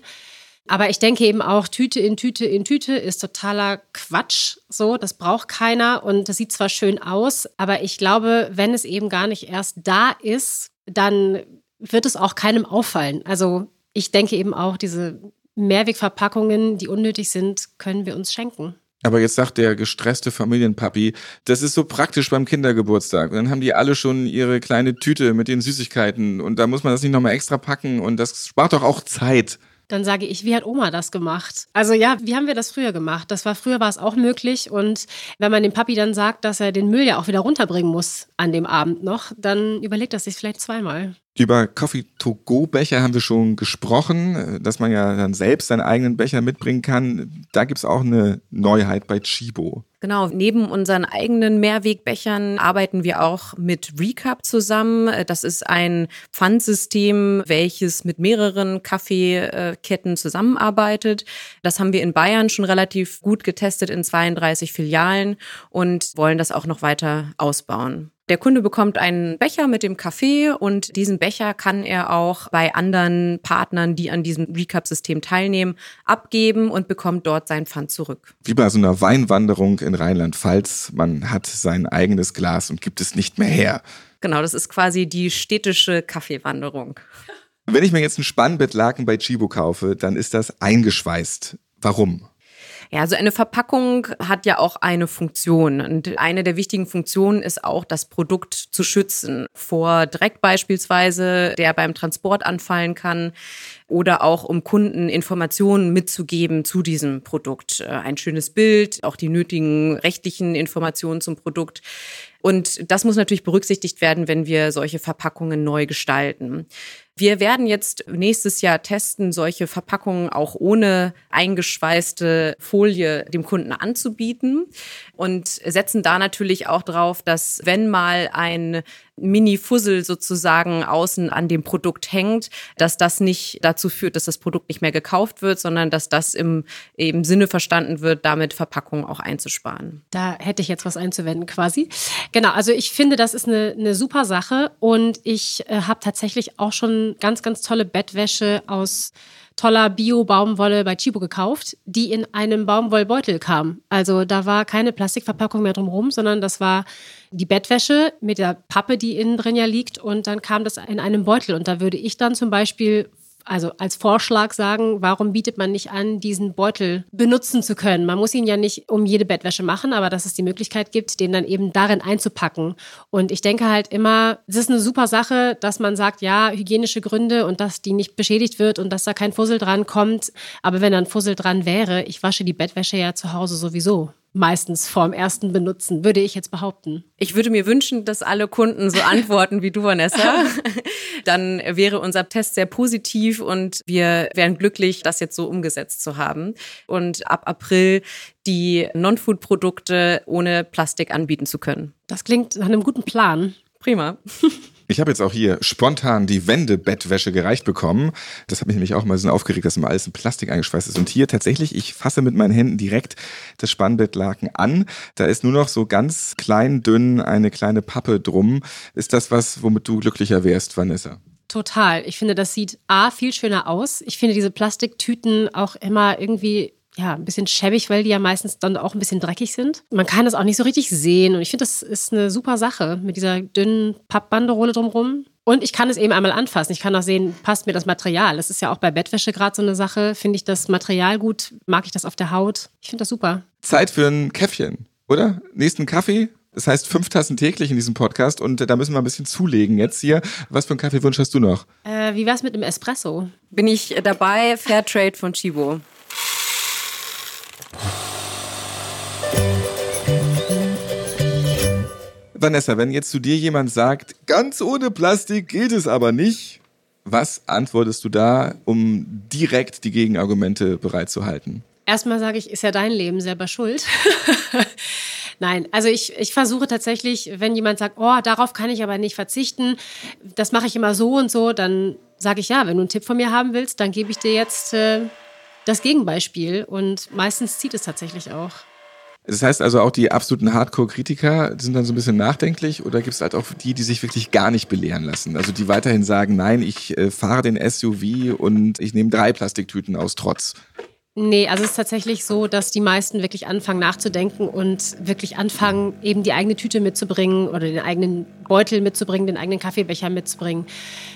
Aber ich denke eben auch, Tüte in Tüte in Tüte ist totaler Quatsch. So, das braucht keiner und das sieht zwar schön aus, aber ich glaube, wenn es eben gar nicht erst da ist, dann wird es auch keinem auffallen. Also ich denke eben auch, diese Mehrwegverpackungen, die unnötig sind, können wir uns schenken. Aber jetzt sagt der gestresste Familienpapi, das ist so praktisch beim Kindergeburtstag. Dann haben die alle schon ihre kleine Tüte mit den Süßigkeiten und da muss man das nicht nochmal extra packen und das spart doch auch Zeit. Dann sage ich, wie hat Oma das gemacht? Also ja, wie haben wir das früher gemacht? Das war früher war es auch möglich und wenn man dem Papi dann sagt, dass er den Müll ja auch wieder runterbringen muss an dem Abend noch, dann überlegt er sich vielleicht zweimal. Über Coffee-to-go-Becher haben wir schon gesprochen, dass man ja dann selbst seinen eigenen Becher mitbringen kann. Da gibt es auch eine Neuheit bei Chibo. Genau, neben unseren eigenen Mehrwegbechern arbeiten wir auch mit Recap zusammen. Das ist ein Pfandsystem, welches mit mehreren Kaffeeketten zusammenarbeitet. Das haben wir in Bayern schon relativ gut getestet in 32 Filialen und wollen das auch noch weiter ausbauen. Der Kunde bekommt einen Becher mit dem Kaffee und diesen Becher kann er auch bei anderen Partnern, die an diesem Recap-System teilnehmen, abgeben und bekommt dort sein Pfand zurück. Wie bei so einer Weinwanderung in Rheinland-Pfalz. Man hat sein eigenes Glas und gibt es nicht mehr her. Genau, das ist quasi die städtische Kaffeewanderung. Wenn ich mir jetzt ein Spannbettlaken bei Chibo kaufe, dann ist das eingeschweißt. Warum? Ja, also eine Verpackung hat ja auch eine Funktion. Und eine der wichtigen Funktionen ist auch, das Produkt zu schützen vor Dreck beispielsweise, der beim Transport anfallen kann oder auch um Kunden Informationen mitzugeben zu diesem Produkt. Äh, ein schönes Bild, auch die nötigen rechtlichen Informationen zum Produkt. Und das muss natürlich berücksichtigt werden, wenn wir solche Verpackungen neu gestalten. Wir werden jetzt nächstes Jahr testen, solche Verpackungen auch ohne eingeschweißte Folie dem Kunden anzubieten und setzen da natürlich auch drauf, dass wenn mal ein Mini-Fussel sozusagen außen an dem Produkt hängt, dass das nicht dazu führt, dass das Produkt nicht mehr gekauft wird, sondern dass das im, im Sinne verstanden wird, damit Verpackungen auch einzusparen. Da hätte ich jetzt was einzuwenden quasi. Genau, also ich finde, das ist eine, eine super Sache und ich äh, habe tatsächlich auch schon ganz, ganz tolle Bettwäsche aus toller Bio-Baumwolle bei Chibo gekauft, die in einem Baumwollbeutel kam. Also da war keine Plastikverpackung mehr drumherum, sondern das war die Bettwäsche mit der Pappe, die innen drin ja liegt und dann kam das in einem Beutel. Und da würde ich dann zum Beispiel also als Vorschlag sagen, warum bietet man nicht an, diesen Beutel benutzen zu können? Man muss ihn ja nicht um jede Bettwäsche machen, aber dass es die Möglichkeit gibt, den dann eben darin einzupacken. Und ich denke halt immer, es ist eine super Sache, dass man sagt, ja, hygienische Gründe und dass die nicht beschädigt wird und dass da kein Fussel dran kommt. Aber wenn da ein Fussel dran wäre, ich wasche die Bettwäsche ja zu Hause sowieso meistens vorm ersten Benutzen, würde ich jetzt behaupten. Ich würde mir wünschen, dass alle Kunden so antworten wie du, Vanessa. Dann wäre unser Test sehr positiv und wir wären glücklich, das jetzt so umgesetzt zu haben. Und ab April die Non-Food-Produkte ohne Plastik anbieten zu können. Das klingt nach einem guten Plan. Prima. Ich habe jetzt auch hier spontan die Wendebettwäsche gereicht bekommen. Das hat mich nämlich auch mal so aufgeregt, dass immer alles in Plastik eingeschweißt ist. Und hier tatsächlich, ich fasse mit meinen Händen direkt das Spannbettlaken an. Da ist nur noch so ganz klein, dünn eine kleine Pappe drum. Ist das was, womit du glücklicher wärst, Vanessa? Total. Ich finde, das sieht A viel schöner aus. Ich finde diese Plastiktüten auch immer irgendwie ja, ein bisschen schäbig, weil die ja meistens dann auch ein bisschen dreckig sind. Man kann das auch nicht so richtig sehen und ich finde, das ist eine super Sache mit dieser dünnen Pappbanderole drumherum. Und ich kann es eben einmal anfassen. Ich kann auch sehen, passt mir das Material. Das ist ja auch bei Bettwäsche gerade so eine Sache. Finde ich das Material gut? Mag ich das auf der Haut? Ich finde das super. Zeit für ein Käffchen, oder? Nächsten Kaffee? Das heißt fünf Tassen täglich in diesem Podcast und da müssen wir ein bisschen zulegen jetzt hier. Was für einen Kaffeewunsch hast du noch? Äh, wie wär's mit einem Espresso? Bin ich dabei, Fairtrade von Chibo. Vanessa, wenn jetzt zu dir jemand sagt, ganz ohne Plastik geht es aber nicht, was antwortest du da, um direkt die Gegenargumente bereitzuhalten? Erstmal sage ich, ist ja dein Leben selber schuld. Nein, also ich, ich versuche tatsächlich, wenn jemand sagt, oh, darauf kann ich aber nicht verzichten, das mache ich immer so und so, dann sage ich ja, wenn du einen Tipp von mir haben willst, dann gebe ich dir jetzt äh, das Gegenbeispiel und meistens zieht es tatsächlich auch. Das heißt also auch die absoluten Hardcore-Kritiker sind dann so ein bisschen nachdenklich oder gibt es halt auch die, die sich wirklich gar nicht belehren lassen? Also die weiterhin sagen, nein, ich äh, fahre den SUV und ich nehme drei Plastiktüten aus Trotz. Nee, also es ist tatsächlich so, dass die meisten wirklich anfangen nachzudenken und wirklich anfangen, eben die eigene Tüte mitzubringen oder den eigenen Beutel mitzubringen, den eigenen Kaffeebecher mitzubringen.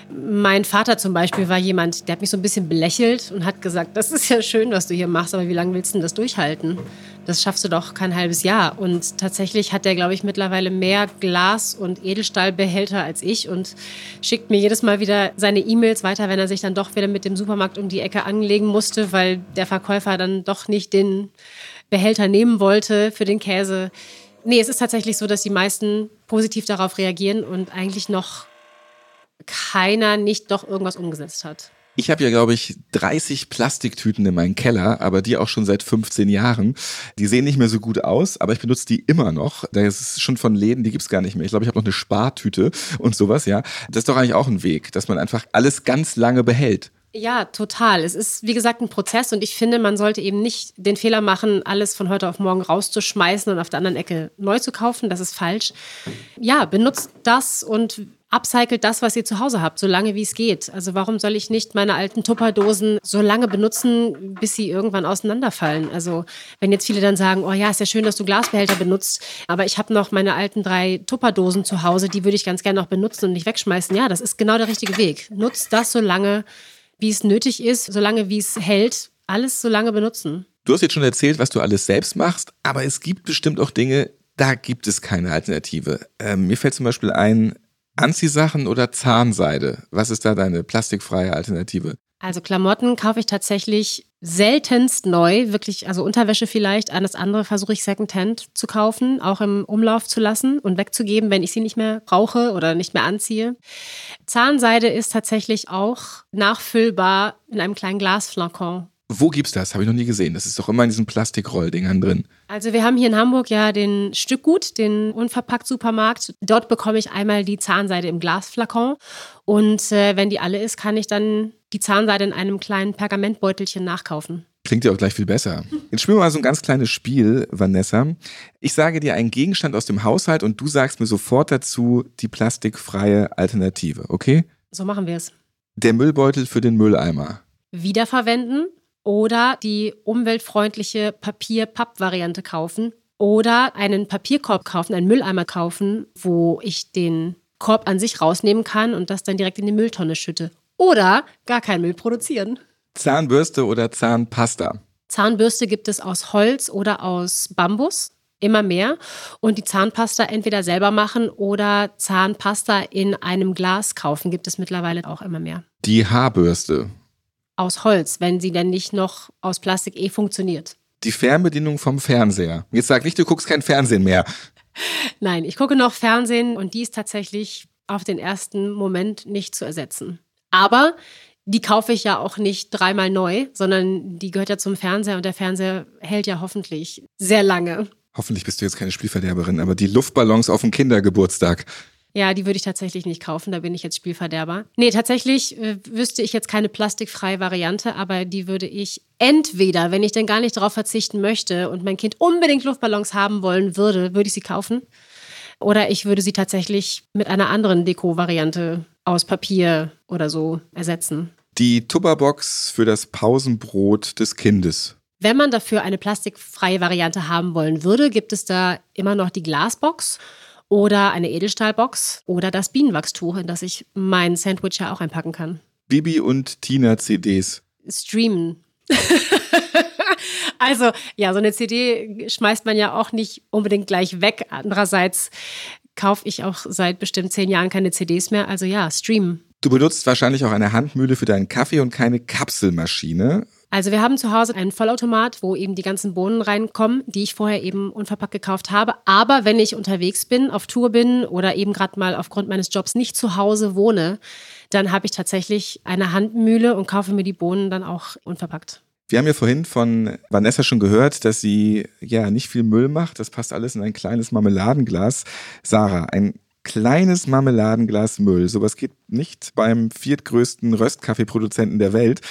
Mein Vater zum Beispiel war jemand, der hat mich so ein bisschen belächelt und hat gesagt, das ist ja schön, was du hier machst, aber wie lange willst du denn das durchhalten? Das schaffst du doch kein halbes Jahr. Und tatsächlich hat der, glaube ich, mittlerweile mehr Glas- und Edelstahlbehälter als ich und schickt mir jedes Mal wieder seine E-Mails weiter, wenn er sich dann doch wieder mit dem Supermarkt um die Ecke anlegen musste, weil der Verkäufer dann doch nicht den Behälter nehmen wollte für den Käse. Nee, es ist tatsächlich so, dass die meisten positiv darauf reagieren und eigentlich noch keiner nicht doch irgendwas umgesetzt hat. Ich habe ja, glaube ich, 30 Plastiktüten in meinem Keller, aber die auch schon seit 15 Jahren. Die sehen nicht mehr so gut aus, aber ich benutze die immer noch. Das ist schon von Läden, die gibt's gar nicht mehr. Ich glaube, ich habe noch eine Spartüte und sowas, ja. Das ist doch eigentlich auch ein Weg, dass man einfach alles ganz lange behält. Ja, total. Es ist, wie gesagt, ein Prozess und ich finde, man sollte eben nicht den Fehler machen, alles von heute auf morgen rauszuschmeißen und auf der anderen Ecke neu zu kaufen. Das ist falsch. Ja, benutzt das und upcycelt das, was ihr zu Hause habt, so lange wie es geht. Also warum soll ich nicht meine alten Tupperdosen so lange benutzen, bis sie irgendwann auseinanderfallen? Also wenn jetzt viele dann sagen, oh ja, ist ja schön, dass du Glasbehälter benutzt, aber ich habe noch meine alten drei Tupperdosen zu Hause, die würde ich ganz gerne noch benutzen und nicht wegschmeißen. Ja, das ist genau der richtige Weg. Nutzt das so lange, wie es nötig ist, solange wie es hält, alles so lange benutzen. Du hast jetzt schon erzählt, was du alles selbst machst, aber es gibt bestimmt auch Dinge, da gibt es keine Alternative. Ähm, mir fällt zum Beispiel ein, Anziehsachen oder Zahnseide? Was ist da deine plastikfreie Alternative? Also Klamotten kaufe ich tatsächlich seltenst neu, wirklich, also Unterwäsche vielleicht. Alles andere versuche ich secondhand zu kaufen, auch im Umlauf zu lassen und wegzugeben, wenn ich sie nicht mehr brauche oder nicht mehr anziehe. Zahnseide ist tatsächlich auch nachfüllbar in einem kleinen Glasflakon. Wo gibt's das? Habe ich noch nie gesehen. Das ist doch immer in diesen Plastikrolldingern drin. Also wir haben hier in Hamburg ja den Stückgut, den unverpackt Supermarkt. Dort bekomme ich einmal die Zahnseide im Glasflakon und äh, wenn die alle ist, kann ich dann die Zahnseide in einem kleinen Pergamentbeutelchen nachkaufen. Klingt ja auch gleich viel besser. Jetzt spielen wir mal so ein ganz kleines Spiel, Vanessa. Ich sage dir einen Gegenstand aus dem Haushalt und du sagst mir sofort dazu die plastikfreie Alternative, okay? So machen wir es. Der Müllbeutel für den Mülleimer. Wiederverwenden oder die umweltfreundliche Papier-Papp-Variante kaufen oder einen Papierkorb kaufen, einen Mülleimer kaufen, wo ich den Korb an sich rausnehmen kann und das dann direkt in die Mülltonne schütte. Oder gar keinen Müll produzieren. Zahnbürste oder Zahnpasta? Zahnbürste gibt es aus Holz oder aus Bambus. Immer mehr. Und die Zahnpasta entweder selber machen oder Zahnpasta in einem Glas kaufen, gibt es mittlerweile auch immer mehr. Die Haarbürste. Aus Holz, wenn sie denn nicht noch aus Plastik eh funktioniert. Die Fernbedienung vom Fernseher. Jetzt sag nicht, du guckst kein Fernsehen mehr. Nein, ich gucke noch Fernsehen und die ist tatsächlich auf den ersten Moment nicht zu ersetzen. Aber die kaufe ich ja auch nicht dreimal neu, sondern die gehört ja zum Fernseher und der Fernseher hält ja hoffentlich sehr lange. Hoffentlich bist du jetzt keine Spielverderberin, aber die Luftballons auf dem Kindergeburtstag. Ja, die würde ich tatsächlich nicht kaufen, da bin ich jetzt Spielverderber. Nee, tatsächlich äh, wüsste ich jetzt keine plastikfreie Variante, aber die würde ich entweder, wenn ich denn gar nicht darauf verzichten möchte und mein Kind unbedingt Luftballons haben wollen würde, würde ich sie kaufen. Oder ich würde sie tatsächlich mit einer anderen Deko-Variante aus Papier oder so ersetzen. Die Tupperbox für das Pausenbrot des Kindes. Wenn man dafür eine plastikfreie Variante haben wollen würde, gibt es da immer noch die Glasbox oder eine Edelstahlbox oder das Bienenwachstuch, in das ich mein Sandwich ja auch einpacken kann. Bibi und Tina CDs. Streamen. also, ja, so eine CD schmeißt man ja auch nicht unbedingt gleich weg. Andererseits kaufe ich auch seit bestimmt zehn Jahren keine CDs mehr. Also ja, streamen. Du benutzt wahrscheinlich auch eine Handmühle für deinen Kaffee und keine Kapselmaschine. Also wir haben zu Hause einen Vollautomat, wo eben die ganzen Bohnen reinkommen, die ich vorher eben unverpackt gekauft habe. Aber wenn ich unterwegs bin, auf Tour bin oder eben gerade mal aufgrund meines Jobs nicht zu Hause wohne, dann habe ich tatsächlich eine Handmühle und kaufe mir die Bohnen dann auch unverpackt. Wir haben ja vorhin von Vanessa schon gehört, dass sie ja nicht viel Müll macht. Das passt alles in ein kleines Marmeladenglas. Sarah, ein kleines Marmeladenglas Müll. Sowas geht nicht beim viertgrößten Röstkaffeeproduzenten der Welt.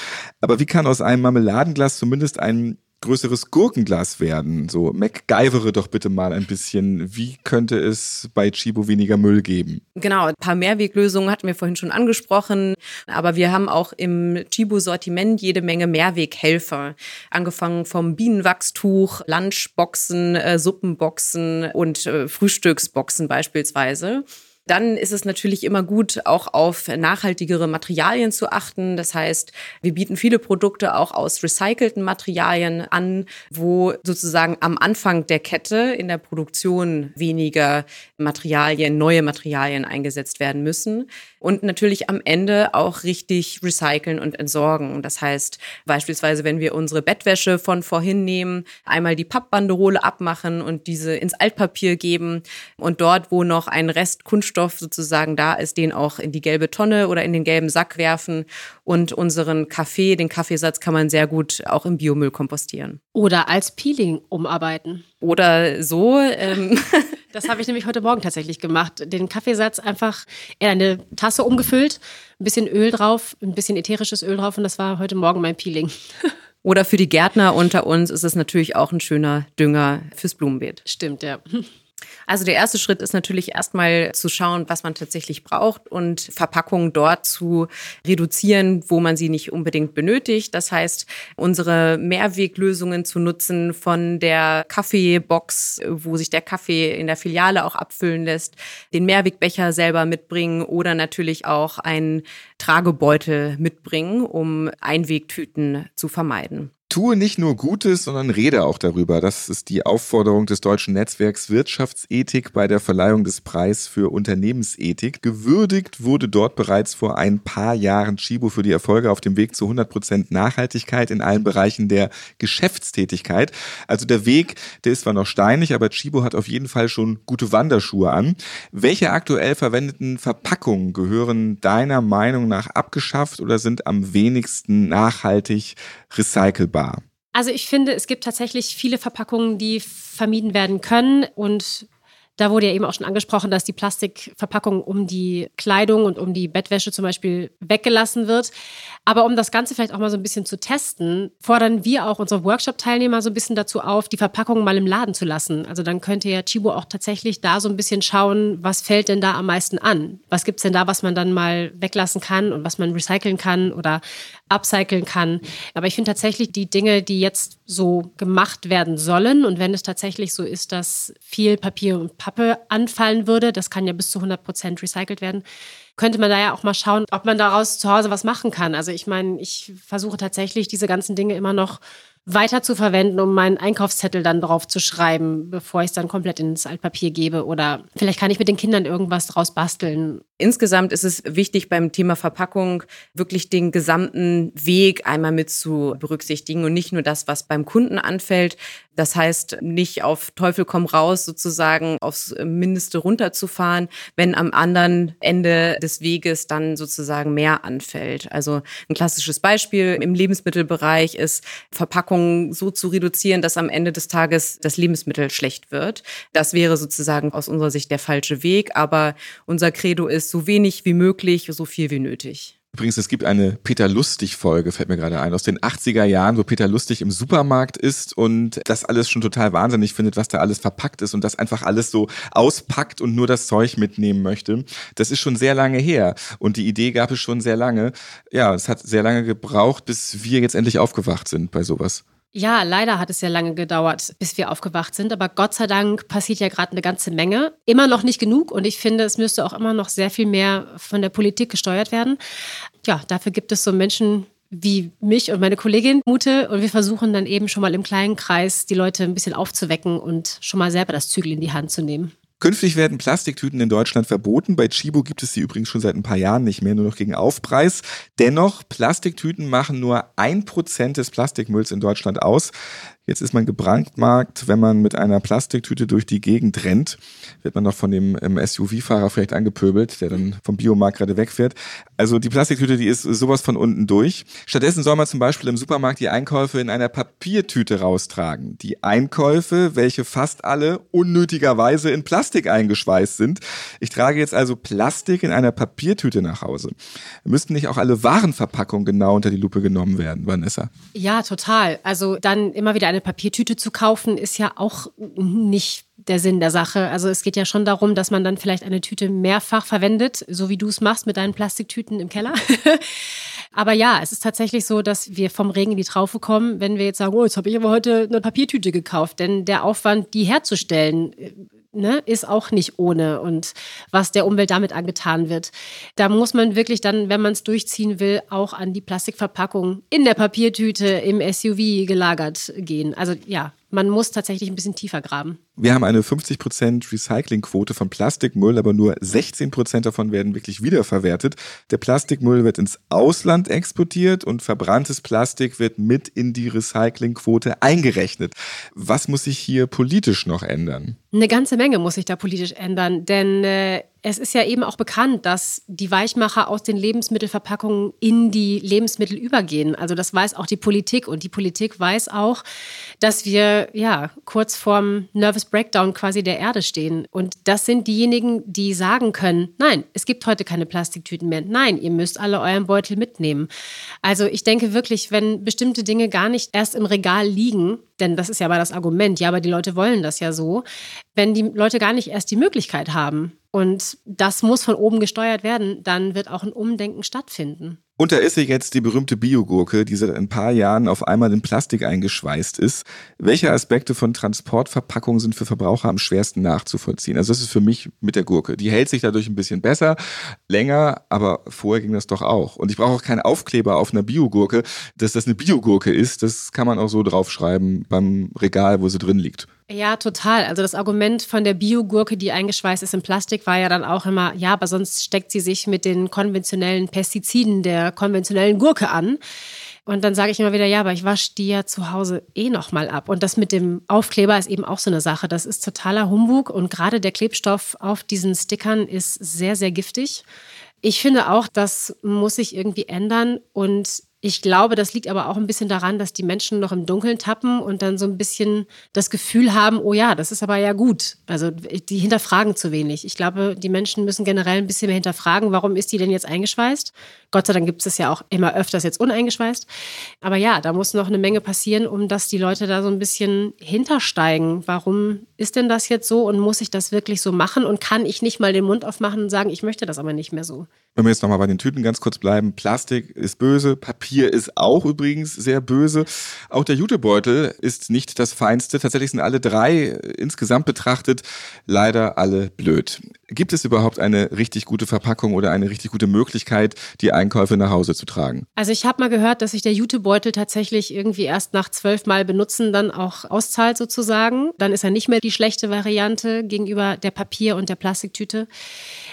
Aber wie kann aus einem Marmeladenglas zumindest ein größeres Gurkenglas werden. So, MacGyvere doch bitte mal ein bisschen. Wie könnte es bei Chibo weniger Müll geben? Genau, ein paar Mehrweglösungen hatten wir vorhin schon angesprochen. Aber wir haben auch im Chibo-Sortiment jede Menge Mehrweghelfer. Angefangen vom Bienenwachstuch, Lunchboxen, äh, Suppenboxen und äh, Frühstücksboxen beispielsweise. Dann ist es natürlich immer gut, auch auf nachhaltigere Materialien zu achten. Das heißt, wir bieten viele Produkte auch aus recycelten Materialien an, wo sozusagen am Anfang der Kette in der Produktion weniger Materialien, neue Materialien eingesetzt werden müssen. Und natürlich am Ende auch richtig recyceln und entsorgen. Das heißt, beispielsweise, wenn wir unsere Bettwäsche von vorhin nehmen, einmal die Pappbanderole abmachen und diese ins Altpapier geben und dort, wo noch ein Rest Kunststoff sozusagen da ist, den auch in die gelbe Tonne oder in den gelben Sack werfen und unseren Kaffee, den Kaffeesatz kann man sehr gut auch im Biomüll kompostieren. Oder als Peeling umarbeiten. Oder so. Ähm. Das habe ich nämlich heute Morgen tatsächlich gemacht. Den Kaffeesatz einfach in eine Tasse umgefüllt, ein bisschen Öl drauf, ein bisschen ätherisches Öl drauf und das war heute Morgen mein Peeling. Oder für die Gärtner unter uns ist es natürlich auch ein schöner Dünger fürs Blumenbeet. Stimmt, ja. Also der erste Schritt ist natürlich erstmal zu schauen, was man tatsächlich braucht und Verpackungen dort zu reduzieren, wo man sie nicht unbedingt benötigt. Das heißt, unsere Mehrweglösungen zu nutzen von der Kaffeebox, wo sich der Kaffee in der Filiale auch abfüllen lässt, den Mehrwegbecher selber mitbringen oder natürlich auch einen Tragebeutel mitbringen, um Einwegtüten zu vermeiden. Tue nicht nur Gutes, sondern rede auch darüber. Das ist die Aufforderung des deutschen Netzwerks Wirtschaftsethik bei der Verleihung des Preis für Unternehmensethik. Gewürdigt wurde dort bereits vor ein paar Jahren Chibo für die Erfolge auf dem Weg zu 100 Prozent Nachhaltigkeit in allen Bereichen der Geschäftstätigkeit. Also der Weg, der ist zwar noch steinig, aber Chibo hat auf jeden Fall schon gute Wanderschuhe an. Welche aktuell verwendeten Verpackungen gehören deiner Meinung nach abgeschafft oder sind am wenigsten nachhaltig recycelbar? Also ich finde, es gibt tatsächlich viele Verpackungen, die vermieden werden können und da wurde ja eben auch schon angesprochen, dass die Plastikverpackung um die Kleidung und um die Bettwäsche zum Beispiel weggelassen wird. Aber um das Ganze vielleicht auch mal so ein bisschen zu testen, fordern wir auch unsere Workshop-Teilnehmer so ein bisschen dazu auf, die Verpackung mal im Laden zu lassen. Also dann könnte ja Chibo auch tatsächlich da so ein bisschen schauen, was fällt denn da am meisten an? Was gibt's denn da, was man dann mal weglassen kann und was man recyceln kann oder upcyclen kann? Aber ich finde tatsächlich die Dinge, die jetzt so gemacht werden sollen und wenn es tatsächlich so ist, dass viel Papier und Pappe anfallen würde, das kann ja bis zu 100 Prozent recycelt werden, könnte man da ja auch mal schauen, ob man daraus zu Hause was machen kann. Also ich meine, ich versuche tatsächlich diese ganzen Dinge immer noch weiter zu verwenden, um meinen Einkaufszettel dann drauf zu schreiben, bevor ich es dann komplett ins Altpapier gebe. Oder vielleicht kann ich mit den Kindern irgendwas draus basteln. Insgesamt ist es wichtig beim Thema Verpackung wirklich den gesamten Weg einmal mit zu berücksichtigen und nicht nur das, was beim Kunden anfällt. Das heißt, nicht auf Teufel komm raus sozusagen aufs Mindeste runterzufahren, wenn am anderen Ende des Weges dann sozusagen mehr anfällt. Also ein klassisches Beispiel im Lebensmittelbereich ist Verpackungen so zu reduzieren, dass am Ende des Tages das Lebensmittel schlecht wird. Das wäre sozusagen aus unserer Sicht der falsche Weg. Aber unser Credo ist, so wenig wie möglich, so viel wie nötig. Übrigens, es gibt eine Peter Lustig-Folge, fällt mir gerade ein, aus den 80er Jahren, wo Peter Lustig im Supermarkt ist und das alles schon total wahnsinnig findet, was da alles verpackt ist und das einfach alles so auspackt und nur das Zeug mitnehmen möchte. Das ist schon sehr lange her und die Idee gab es schon sehr lange. Ja, es hat sehr lange gebraucht, bis wir jetzt endlich aufgewacht sind bei sowas. Ja, leider hat es ja lange gedauert, bis wir aufgewacht sind. Aber Gott sei Dank passiert ja gerade eine ganze Menge. Immer noch nicht genug. Und ich finde, es müsste auch immer noch sehr viel mehr von der Politik gesteuert werden. Ja, dafür gibt es so Menschen wie mich und meine Kollegin Mute. Und wir versuchen dann eben schon mal im kleinen Kreis die Leute ein bisschen aufzuwecken und schon mal selber das Zügel in die Hand zu nehmen. Künftig werden Plastiktüten in Deutschland verboten. Bei Chibo gibt es sie übrigens schon seit ein paar Jahren nicht mehr, nur noch gegen Aufpreis. Dennoch, Plastiktüten machen nur ein Prozent des Plastikmülls in Deutschland aus. Jetzt ist man gebrandmarkt, wenn man mit einer Plastiktüte durch die Gegend rennt. Wird man noch von dem ähm, SUV-Fahrer vielleicht angepöbelt, der dann vom Biomarkt gerade wegfährt. Also die Plastiktüte, die ist sowas von unten durch. Stattdessen soll man zum Beispiel im Supermarkt die Einkäufe in einer Papiertüte raustragen. Die Einkäufe, welche fast alle unnötigerweise in Plastik eingeschweißt sind. Ich trage jetzt also Plastik in einer Papiertüte nach Hause. Müssten nicht auch alle Warenverpackungen genau unter die Lupe genommen werden, Vanessa? Ja, total. Also dann immer wieder eine eine Papiertüte zu kaufen, ist ja auch nicht der Sinn der Sache. Also es geht ja schon darum, dass man dann vielleicht eine Tüte mehrfach verwendet, so wie du es machst mit deinen Plastiktüten im Keller. aber ja, es ist tatsächlich so, dass wir vom Regen in die Traufe kommen, wenn wir jetzt sagen, oh, jetzt habe ich aber heute eine Papiertüte gekauft. Denn der Aufwand, die herzustellen, ne, ist auch nicht ohne und was der Umwelt damit angetan wird. Da muss man wirklich dann, wenn man es durchziehen will, auch an die Plastikverpackung in der Papiertüte im SUV gelagert gehen. Also ja, man muss tatsächlich ein bisschen tiefer graben. Wir haben eine 50% Recyclingquote von Plastikmüll, aber nur 16% davon werden wirklich wiederverwertet. Der Plastikmüll wird ins Ausland exportiert und verbranntes Plastik wird mit in die Recyclingquote eingerechnet. Was muss sich hier politisch noch ändern? Eine ganze Menge muss sich da politisch ändern, denn äh, es ist ja eben auch bekannt, dass die Weichmacher aus den Lebensmittelverpackungen in die Lebensmittel übergehen. Also das weiß auch die Politik und die Politik weiß auch, dass wir ja kurz vorm Nervous Breakdown quasi der Erde stehen. Und das sind diejenigen, die sagen können, nein, es gibt heute keine Plastiktüten mehr. Nein, ihr müsst alle euren Beutel mitnehmen. Also ich denke wirklich, wenn bestimmte Dinge gar nicht erst im Regal liegen, denn das ist ja aber das Argument, ja, aber die Leute wollen das ja so, wenn die Leute gar nicht erst die Möglichkeit haben, und das muss von oben gesteuert werden, dann wird auch ein Umdenken stattfinden. Und da ist sie jetzt die berühmte Biogurke, die seit ein paar Jahren auf einmal in Plastik eingeschweißt ist. Welche Aspekte von Transportverpackungen sind für Verbraucher am schwersten nachzuvollziehen? Also das ist für mich mit der Gurke. Die hält sich dadurch ein bisschen besser, länger, aber vorher ging das doch auch. Und ich brauche auch keinen Aufkleber auf einer Biogurke, dass das eine Biogurke ist. Das kann man auch so draufschreiben beim Regal, wo sie drin liegt. Ja, total. Also das Argument von der Biogurke, die eingeschweißt ist in Plastik, war ja dann auch immer, ja, aber sonst steckt sie sich mit den konventionellen Pestiziden der konventionellen Gurke an. Und dann sage ich immer wieder, ja, aber ich wasche die ja zu Hause eh nochmal ab. Und das mit dem Aufkleber ist eben auch so eine Sache. Das ist totaler Humbug. Und gerade der Klebstoff auf diesen Stickern ist sehr, sehr giftig. Ich finde auch, das muss sich irgendwie ändern. Und ich glaube, das liegt aber auch ein bisschen daran, dass die Menschen noch im Dunkeln tappen und dann so ein bisschen das Gefühl haben, oh ja, das ist aber ja gut. Also die hinterfragen zu wenig. Ich glaube, die Menschen müssen generell ein bisschen mehr hinterfragen, warum ist die denn jetzt eingeschweißt? Gott sei Dank gibt es ja auch immer öfters jetzt uneingeschweißt. Aber ja, da muss noch eine Menge passieren, um dass die Leute da so ein bisschen hintersteigen. Warum ist denn das jetzt so und muss ich das wirklich so machen und kann ich nicht mal den Mund aufmachen und sagen, ich möchte das aber nicht mehr so? Wenn wir jetzt nochmal bei den Tüten ganz kurz bleiben, Plastik ist böse, Papier ist auch übrigens sehr böse. Auch der Jutebeutel ist nicht das Feinste. Tatsächlich sind alle drei insgesamt betrachtet leider alle blöd. Gibt es überhaupt eine richtig gute Verpackung oder eine richtig gute Möglichkeit, die Einkäufe nach Hause zu tragen? Also ich habe mal gehört, dass sich der Jutebeutel tatsächlich irgendwie erst nach zwölf Mal benutzen dann auch auszahlt sozusagen. Dann ist er nicht mehr die schlechte Variante gegenüber der Papier- und der Plastiktüte.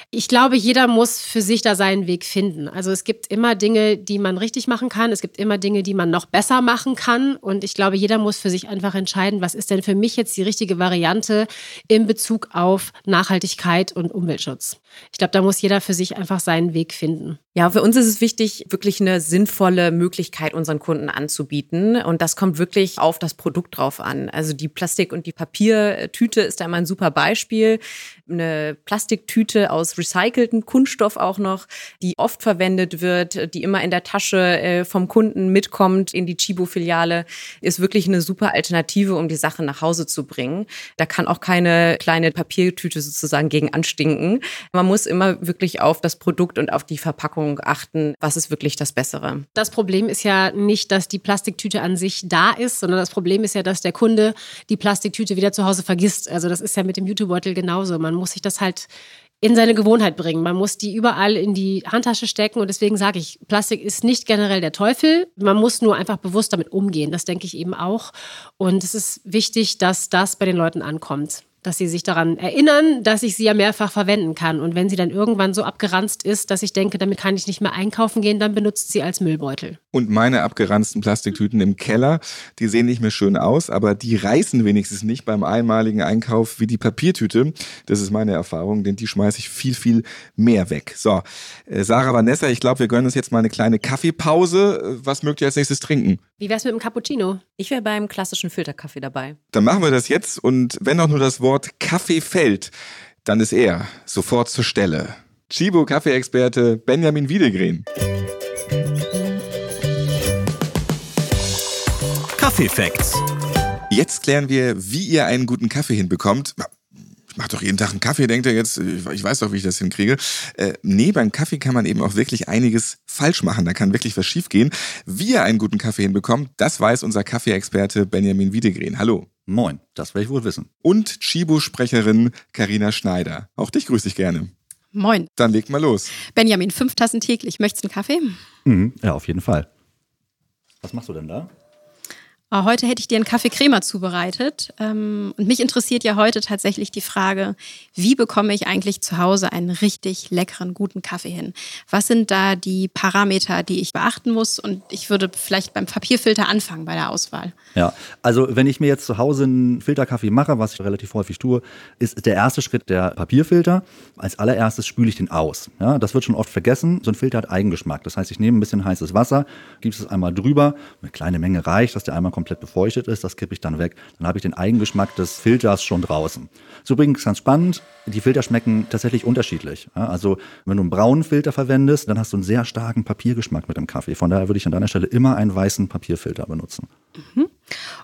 Ich glaube, jeder muss für sich da seinen Weg finden. Also es gibt immer Dinge, die man richtig machen kann. Es gibt immer Dinge, die man noch besser machen kann. Und ich glaube, jeder muss für sich einfach entscheiden, was ist denn für mich jetzt die richtige Variante in Bezug auf Nachhaltigkeit und Umweltschutz. Ich glaube, da muss jeder für sich einfach seinen Weg finden. Ja, für uns ist es wichtig, wirklich eine sinnvolle Möglichkeit unseren Kunden anzubieten. Und das kommt wirklich auf das Produkt drauf an. Also die Plastik- und die Papiertüte ist da immer ein super Beispiel. Eine Plastiktüte aus recyceltem Kunststoff auch noch, die oft verwendet wird, die immer in der Tasche äh, vom Kunden mitkommt in die Chibo-Filiale, ist wirklich eine super Alternative, um die Sache nach Hause zu bringen. Da kann auch keine kleine Papiertüte sozusagen gegen anstinken. Man muss immer wirklich auf das Produkt und auf die Verpackung achten, was ist wirklich das Bessere. Das Problem ist ja nicht, dass die Plastiktüte an sich da ist, sondern das Problem ist ja, dass der Kunde die Plastiktüte wieder zu Hause vergisst. Also das ist ja mit dem Jutebeutel genauso. Man muss sich das halt in seine Gewohnheit bringen. Man muss die überall in die Handtasche stecken und deswegen sage ich, Plastik ist nicht generell der Teufel. Man muss nur einfach bewusst damit umgehen. Das denke ich eben auch. Und es ist wichtig, dass das bei den Leuten ankommt dass sie sich daran erinnern, dass ich sie ja mehrfach verwenden kann. Und wenn sie dann irgendwann so abgeranzt ist, dass ich denke, damit kann ich nicht mehr einkaufen gehen, dann benutzt sie als Müllbeutel. Und meine abgeranzten Plastiktüten im Keller, die sehen nicht mehr schön aus, aber die reißen wenigstens nicht beim einmaligen Einkauf wie die Papiertüte. Das ist meine Erfahrung, denn die schmeiße ich viel, viel mehr weg. So, äh, Sarah Vanessa, ich glaube, wir gönnen uns jetzt mal eine kleine Kaffeepause. Was mögt ihr als nächstes trinken? Wie wär's mit dem Cappuccino? Ich wäre beim klassischen Filterkaffee dabei. Dann machen wir das jetzt und wenn auch nur das Wort Wort Kaffee fällt, dann ist er sofort zur Stelle. Chibo Kaffeeexperte Benjamin Wiedegren. Kaffeefacts. Jetzt klären wir, wie ihr einen guten Kaffee hinbekommt. Ich mache doch jeden Tag einen Kaffee, denkt ihr jetzt, ich weiß doch, wie ich das hinkriege. Äh, nee, beim Kaffee kann man eben auch wirklich einiges falsch machen. Da kann wirklich was schiefgehen. Wie ihr einen guten Kaffee hinbekommt, das weiß unser Kaffeeexperte Benjamin Wiedegren. Hallo. Moin, das werde ich wohl wissen. Und Chibo-Sprecherin Karina Schneider. Auch dich grüße ich gerne. Moin. Dann leg mal los. Benjamin, fünf Tassen täglich. Möchtest du einen Kaffee? Mhm, ja, auf jeden Fall. Was machst du denn da? Heute hätte ich dir einen Kaffee zubereitet. Ähm, und mich interessiert ja heute tatsächlich die Frage, wie bekomme ich eigentlich zu Hause einen richtig leckeren, guten Kaffee hin? Was sind da die Parameter, die ich beachten muss? Und ich würde vielleicht beim Papierfilter anfangen bei der Auswahl. Ja, also wenn ich mir jetzt zu Hause einen Filterkaffee mache, was ich relativ häufig tue, ist der erste Schritt der Papierfilter. Als allererstes spüle ich den aus. Ja, das wird schon oft vergessen. So ein Filter hat Eigengeschmack. Das heißt, ich nehme ein bisschen heißes Wasser, gebe es einmal drüber. Eine kleine Menge reicht, dass der einmal komplett befeuchtet ist, das kippe ich dann weg. Dann habe ich den Eigengeschmack des Filters schon draußen. Ist übrigens ganz spannend, die Filter schmecken tatsächlich unterschiedlich. Also wenn du einen braunen Filter verwendest, dann hast du einen sehr starken Papiergeschmack mit dem Kaffee. Von daher würde ich an deiner Stelle immer einen weißen Papierfilter benutzen. Mhm.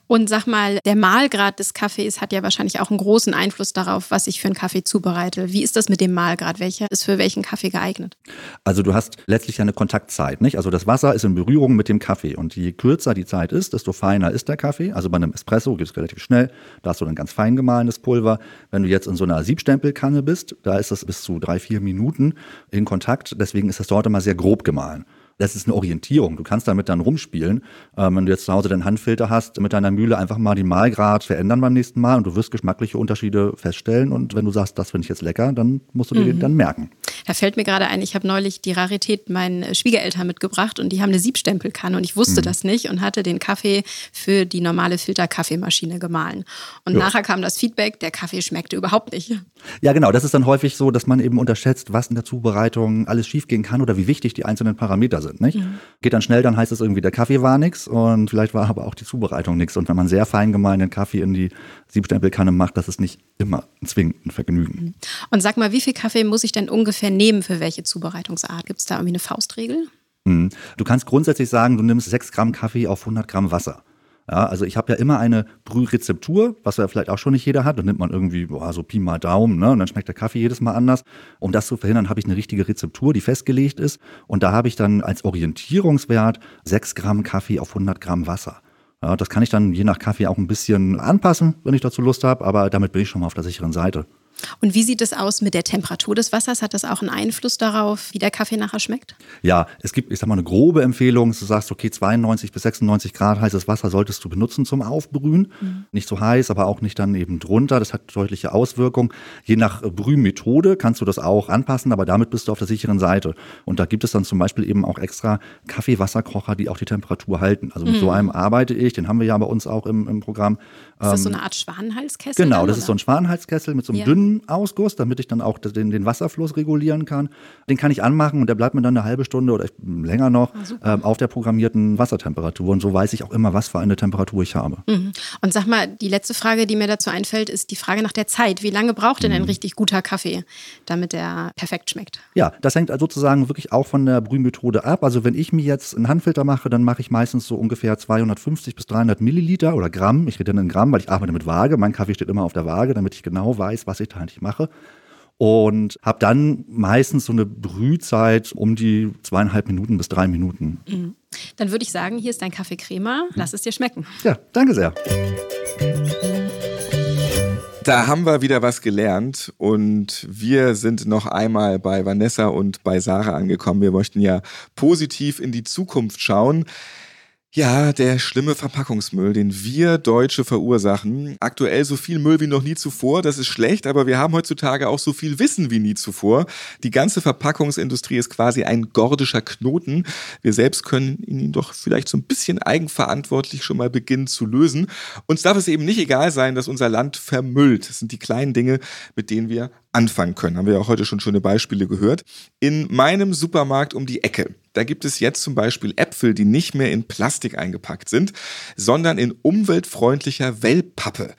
Und sag mal, der Mahlgrad des Kaffees hat ja wahrscheinlich auch einen großen Einfluss darauf, was ich für einen Kaffee zubereite. Wie ist das mit dem Mahlgrad? Welcher ist für welchen Kaffee geeignet? Also du hast letztlich eine Kontaktzeit, nicht? Also das Wasser ist in Berührung mit dem Kaffee und je kürzer die Zeit ist, desto feiner ist der Kaffee. Also bei einem Espresso geht es relativ schnell. Da hast du dann ganz fein gemahlenes Pulver. Wenn du jetzt in so einer Siebstempelkanne bist, da ist das bis zu drei, vier Minuten in Kontakt. Deswegen ist das dort immer sehr grob gemahlen das ist eine Orientierung. Du kannst damit dann rumspielen. Ähm, wenn du jetzt zu Hause deinen Handfilter hast, mit deiner Mühle einfach mal den Mahlgrad verändern beim nächsten Mal und du wirst geschmackliche Unterschiede feststellen. Und wenn du sagst, das finde ich jetzt lecker, dann musst du dir mhm. den dann merken. Da fällt mir gerade ein, ich habe neulich die Rarität meinen Schwiegereltern mitgebracht und die haben eine Siebstempelkanne und ich wusste mhm. das nicht und hatte den Kaffee für die normale Filterkaffeemaschine gemahlen. Und jo. nachher kam das Feedback, der Kaffee schmeckte überhaupt nicht. Ja, genau. Das ist dann häufig so, dass man eben unterschätzt, was in der Zubereitung alles schiefgehen kann oder wie wichtig die einzelnen Parameter sind. Nicht? Mhm. Geht dann schnell, dann heißt es irgendwie, der Kaffee war nichts und vielleicht war aber auch die Zubereitung nichts. Und wenn man sehr fein gemahlenen Kaffee in die Siebstempelkanne macht, das ist nicht immer zwingend ein Vergnügen. Mhm. Und sag mal, wie viel Kaffee muss ich denn ungefähr nehmen für welche Zubereitungsart? Gibt es da irgendwie eine Faustregel? Mhm. Du kannst grundsätzlich sagen, du nimmst 6 Gramm Kaffee auf 100 Gramm Wasser. Ja, also ich habe ja immer eine Brührezeptur, was ja vielleicht auch schon nicht jeder hat. Dann nimmt man irgendwie boah, so Pi mal Daumen, ne? Und dann schmeckt der Kaffee jedes Mal anders. Um das zu verhindern, habe ich eine richtige Rezeptur, die festgelegt ist. Und da habe ich dann als Orientierungswert 6 Gramm Kaffee auf 100 Gramm Wasser. Ja, das kann ich dann je nach Kaffee auch ein bisschen anpassen, wenn ich dazu Lust habe, aber damit bin ich schon mal auf der sicheren Seite. Und wie sieht es aus mit der Temperatur des Wassers? Hat das auch einen Einfluss darauf, wie der Kaffee nachher schmeckt? Ja, es gibt, ich sag mal, eine grobe Empfehlung. Du sagst, okay, 92 bis 96 Grad heißes Wasser solltest du benutzen zum Aufbrühen. Mhm. Nicht so heiß, aber auch nicht dann eben drunter. Das hat deutliche Auswirkungen. Je nach Brühmethode kannst du das auch anpassen, aber damit bist du auf der sicheren Seite. Und da gibt es dann zum Beispiel eben auch extra Kaffeewasserkocher, die auch die Temperatur halten. Also mit mhm. so einem arbeite ich. Den haben wir ja bei uns auch im, im Programm. Ist das so ähm, eine Art Schwanenhalskessel? Genau, dann, das ist so ein Schwanenhalskessel mit so einem ja. dünnen Ausguss, damit ich dann auch den, den, Wasserfluss regulieren kann. Den kann ich anmachen und der bleibt mir dann eine halbe Stunde oder länger noch ah, ähm, auf der programmierten Wassertemperatur. Und so weiß ich auch immer, was für eine Temperatur ich habe. Mhm. Und sag mal, die letzte Frage, die mir dazu einfällt, ist die Frage nach der Zeit. Wie lange braucht denn mhm. ein richtig guter Kaffee, damit er perfekt schmeckt? Ja, das hängt sozusagen wirklich auch von der Brühmethode ab. Also wenn ich mir jetzt einen Handfilter mache, dann mache ich meistens so ungefähr 250 bis 300 Milliliter oder Gramm. Ich rede dann in Gramm, weil ich arbeite mit Waage. Mein Kaffee steht immer auf der Waage, damit ich genau weiß, was ich da eigentlich mache. Und habe dann meistens so eine Brühzeit um die zweieinhalb Minuten bis drei Minuten. Mhm. Dann würde ich sagen, hier ist dein Kaffee Crema. Lass es dir schmecken. Ja, danke sehr. Da haben wir wieder was gelernt und wir sind noch einmal bei Vanessa und bei Sarah angekommen. Wir möchten ja positiv in die Zukunft schauen. Ja, der schlimme Verpackungsmüll, den wir Deutsche verursachen. Aktuell so viel Müll wie noch nie zuvor. Das ist schlecht, aber wir haben heutzutage auch so viel Wissen wie nie zuvor. Die ganze Verpackungsindustrie ist quasi ein gordischer Knoten. Wir selbst können ihn doch vielleicht so ein bisschen eigenverantwortlich schon mal beginnen zu lösen. Uns darf es eben nicht egal sein, dass unser Land vermüllt. Das sind die kleinen Dinge, mit denen wir anfangen können. Haben wir ja auch heute schon schöne Beispiele gehört. In meinem Supermarkt um die Ecke, da gibt es jetzt zum Beispiel Äpfel, die nicht mehr in Plastik eingepackt sind, sondern in umweltfreundlicher Wellpappe.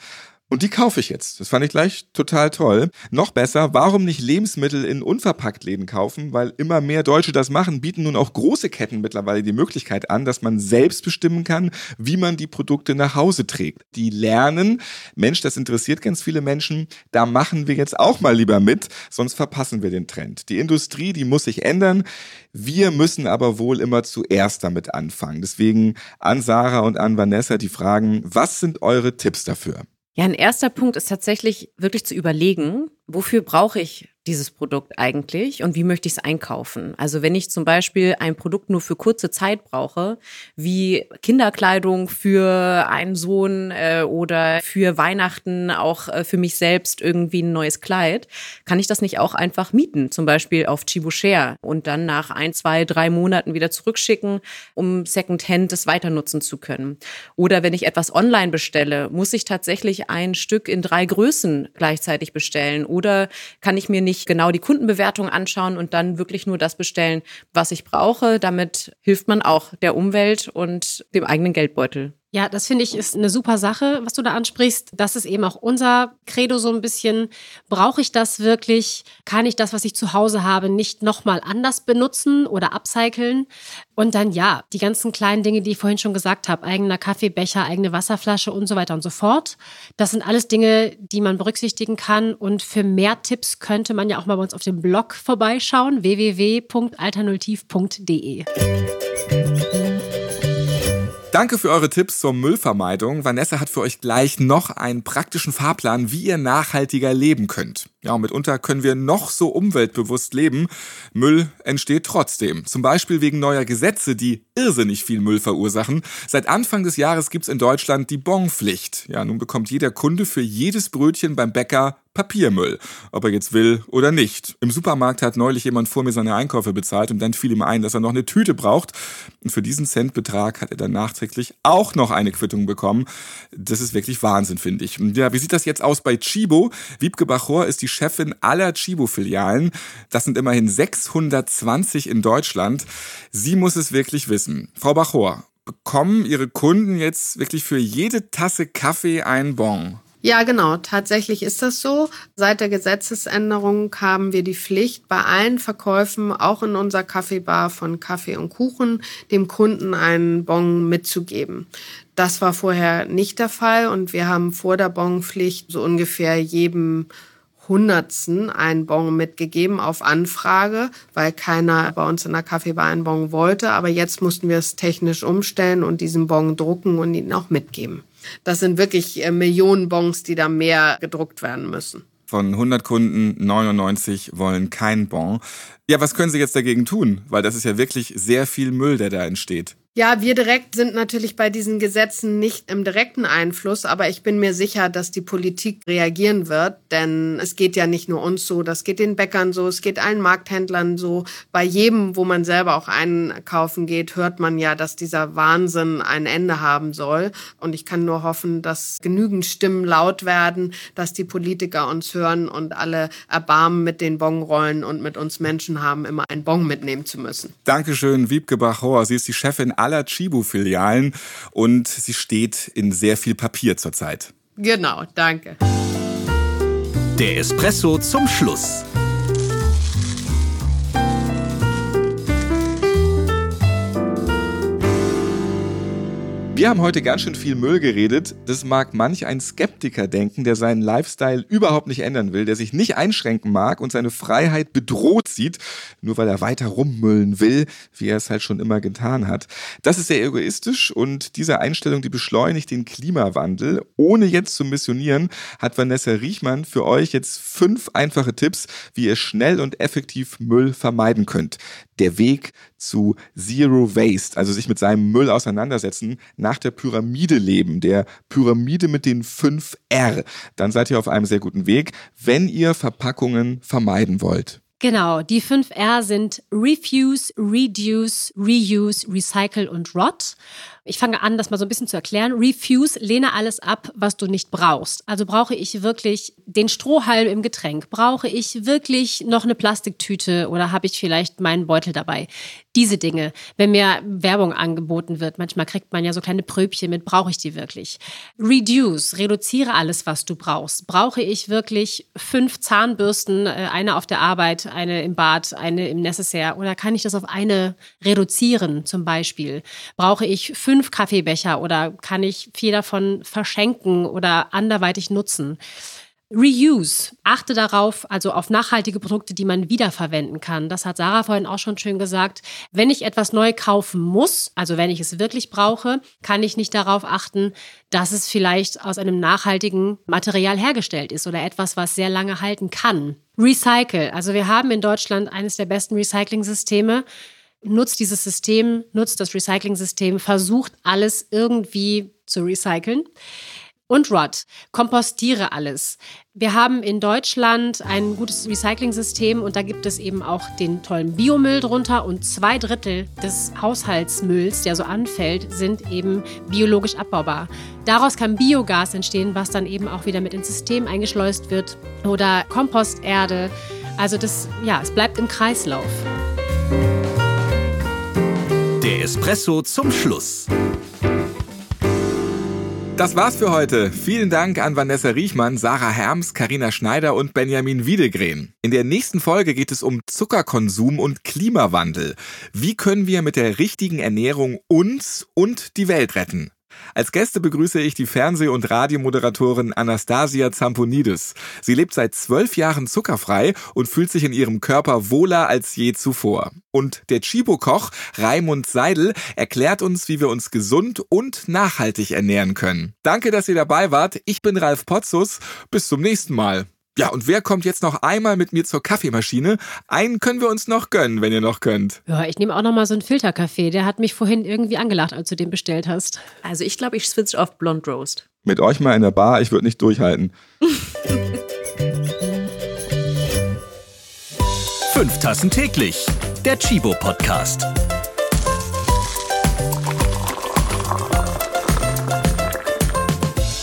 Und die kaufe ich jetzt. Das fand ich gleich total toll. Noch besser, warum nicht Lebensmittel in Unverpacktläden kaufen? Weil immer mehr Deutsche das machen, bieten nun auch große Ketten mittlerweile die Möglichkeit an, dass man selbst bestimmen kann, wie man die Produkte nach Hause trägt. Die lernen, Mensch, das interessiert ganz viele Menschen, da machen wir jetzt auch mal lieber mit, sonst verpassen wir den Trend. Die Industrie, die muss sich ändern. Wir müssen aber wohl immer zuerst damit anfangen. Deswegen an Sarah und an Vanessa die Fragen, was sind eure Tipps dafür? Ja, ein erster Punkt ist tatsächlich wirklich zu überlegen, wofür brauche ich dieses Produkt eigentlich und wie möchte ich es einkaufen? Also wenn ich zum Beispiel ein Produkt nur für kurze Zeit brauche, wie Kinderkleidung für einen Sohn äh, oder für Weihnachten auch äh, für mich selbst irgendwie ein neues Kleid, kann ich das nicht auch einfach mieten, zum Beispiel auf Chibushare und dann nach ein, zwei, drei Monaten wieder zurückschicken, um Secondhand das weiter nutzen zu können. Oder wenn ich etwas online bestelle, muss ich tatsächlich ein Stück in drei Größen gleichzeitig bestellen oder kann ich mir nicht nicht genau die Kundenbewertung anschauen und dann wirklich nur das bestellen, was ich brauche. Damit hilft man auch der Umwelt und dem eigenen Geldbeutel. Ja, das finde ich ist eine super Sache, was du da ansprichst. Das ist eben auch unser Credo so ein bisschen. Brauche ich das wirklich? Kann ich das, was ich zu Hause habe, nicht nochmal anders benutzen oder upcyclen? Und dann ja, die ganzen kleinen Dinge, die ich vorhin schon gesagt habe, eigener Kaffeebecher, eigene Wasserflasche und so weiter und so fort. Das sind alles Dinge, die man berücksichtigen kann. Und für mehr Tipps könnte man ja auch mal bei uns auf dem Blog vorbeischauen, www.alternativ.de. Danke für eure Tipps zur Müllvermeidung. Vanessa hat für euch gleich noch einen praktischen Fahrplan, wie ihr nachhaltiger leben könnt. Ja, und mitunter können wir noch so umweltbewusst leben. Müll entsteht trotzdem. Zum Beispiel wegen neuer Gesetze, die irrsinnig viel Müll verursachen. Seit Anfang des Jahres gibt's in Deutschland die Bonpflicht. Ja, nun bekommt jeder Kunde für jedes Brötchen beim Bäcker Papiermüll, ob er jetzt will oder nicht. Im Supermarkt hat neulich jemand vor mir seine Einkäufe bezahlt und dann fiel ihm ein, dass er noch eine Tüte braucht. Und für diesen Centbetrag hat er dann nachträglich auch noch eine Quittung bekommen. Das ist wirklich Wahnsinn, finde ich. Ja, wie sieht das jetzt aus bei Chibo? Wiebke Bachor ist die Chefin aller Chibo-Filialen. Das sind immerhin 620 in Deutschland. Sie muss es wirklich wissen. Frau Bachor, bekommen Ihre Kunden jetzt wirklich für jede Tasse Kaffee einen Bon? Ja, genau. Tatsächlich ist das so. Seit der Gesetzesänderung haben wir die Pflicht, bei allen Verkäufen, auch in unserer Kaffeebar von Kaffee und Kuchen, dem Kunden einen Bon mitzugeben. Das war vorher nicht der Fall und wir haben vor der Bonpflicht so ungefähr jedem Hundertsten einen Bon mitgegeben auf Anfrage, weil keiner bei uns in der Kaffeebar einen Bon wollte. Aber jetzt mussten wir es technisch umstellen und diesen Bon drucken und ihn auch mitgeben. Das sind wirklich äh, Millionen Bons, die da mehr gedruckt werden müssen. Von 100 Kunden 99 wollen kein Bon. Ja, was können Sie jetzt dagegen tun? Weil das ist ja wirklich sehr viel Müll, der da entsteht. Ja, wir direkt sind natürlich bei diesen Gesetzen nicht im direkten Einfluss, aber ich bin mir sicher, dass die Politik reagieren wird, denn es geht ja nicht nur uns so, das geht den Bäckern so, es geht allen Markthändlern so. Bei jedem, wo man selber auch einkaufen geht, hört man ja, dass dieser Wahnsinn ein Ende haben soll. Und ich kann nur hoffen, dass genügend Stimmen laut werden, dass die Politiker uns hören und alle Erbarmen mit den Bonrollen und mit uns Menschen haben, immer einen Bon mitnehmen zu müssen. Dankeschön, Wiebke Bachauer. Sie ist die Chefin aller Chibu-Filialen und sie steht in sehr viel Papier zurzeit. Genau, danke. Der Espresso zum Schluss. Wir haben heute ganz schön viel Müll geredet. Das mag manch ein Skeptiker denken, der seinen Lifestyle überhaupt nicht ändern will, der sich nicht einschränken mag und seine Freiheit bedroht sieht, nur weil er weiter rummüllen will, wie er es halt schon immer getan hat. Das ist sehr egoistisch und diese Einstellung, die beschleunigt den Klimawandel. Ohne jetzt zu missionieren, hat Vanessa Riechmann für euch jetzt fünf einfache Tipps, wie ihr schnell und effektiv Müll vermeiden könnt der Weg zu Zero Waste, also sich mit seinem Müll auseinandersetzen, nach der Pyramide leben, der Pyramide mit den fünf R. Dann seid ihr auf einem sehr guten Weg, wenn ihr Verpackungen vermeiden wollt. Genau, die fünf R sind Refuse, Reduce, Reuse, Recycle und Rot. Ich fange an, das mal so ein bisschen zu erklären. Refuse, lehne alles ab, was du nicht brauchst. Also brauche ich wirklich den Strohhalm im Getränk? Brauche ich wirklich noch eine Plastiktüte oder habe ich vielleicht meinen Beutel dabei? Diese Dinge. Wenn mir Werbung angeboten wird, manchmal kriegt man ja so kleine Pröbchen mit, brauche ich die wirklich? Reduce, reduziere alles, was du brauchst. Brauche ich wirklich fünf Zahnbürsten, äh, eine auf der Arbeit, eine im Bad, eine im Necessaire oder kann ich das auf eine reduzieren zum Beispiel? Brauche ich fünf Kaffeebecher oder kann ich vier davon verschenken oder anderweitig nutzen? Reuse. Achte darauf, also auf nachhaltige Produkte, die man wiederverwenden kann. Das hat Sarah vorhin auch schon schön gesagt. Wenn ich etwas neu kaufen muss, also wenn ich es wirklich brauche, kann ich nicht darauf achten, dass es vielleicht aus einem nachhaltigen Material hergestellt ist oder etwas, was sehr lange halten kann. Recycle. Also wir haben in Deutschland eines der besten Recycling-Systeme nutzt dieses System, nutzt das Recycling-System, versucht alles irgendwie zu recyceln. Und Rod, kompostiere alles. Wir haben in Deutschland ein gutes Recycling-System und da gibt es eben auch den tollen Biomüll drunter und zwei Drittel des Haushaltsmülls, der so anfällt, sind eben biologisch abbaubar. Daraus kann Biogas entstehen, was dann eben auch wieder mit ins System eingeschleust wird oder Komposterde. Also das, ja, es bleibt im Kreislauf. Der Espresso zum Schluss. Das war's für heute. Vielen Dank an Vanessa Riechmann, Sarah Herms, Karina Schneider und Benjamin Wiedegren. In der nächsten Folge geht es um Zuckerkonsum und Klimawandel. Wie können wir mit der richtigen Ernährung uns und die Welt retten? Als Gäste begrüße ich die Fernseh- und Radiomoderatorin Anastasia Zamponidis. Sie lebt seit zwölf Jahren zuckerfrei und fühlt sich in ihrem Körper wohler als je zuvor. Und der Chibo-Koch Raimund Seidel erklärt uns, wie wir uns gesund und nachhaltig ernähren können. Danke, dass ihr dabei wart. Ich bin Ralf Potzus. Bis zum nächsten Mal. Ja, und wer kommt jetzt noch einmal mit mir zur Kaffeemaschine? Einen können wir uns noch gönnen, wenn ihr noch könnt. Ja, ich nehme auch noch mal so einen Filterkaffee. Der hat mich vorhin irgendwie angelacht, als du den bestellt hast. Also ich glaube, ich switch auf Blond Roast. Mit euch mal in der Bar, ich würde nicht durchhalten. Fünf Tassen täglich. Der Chibo Podcast.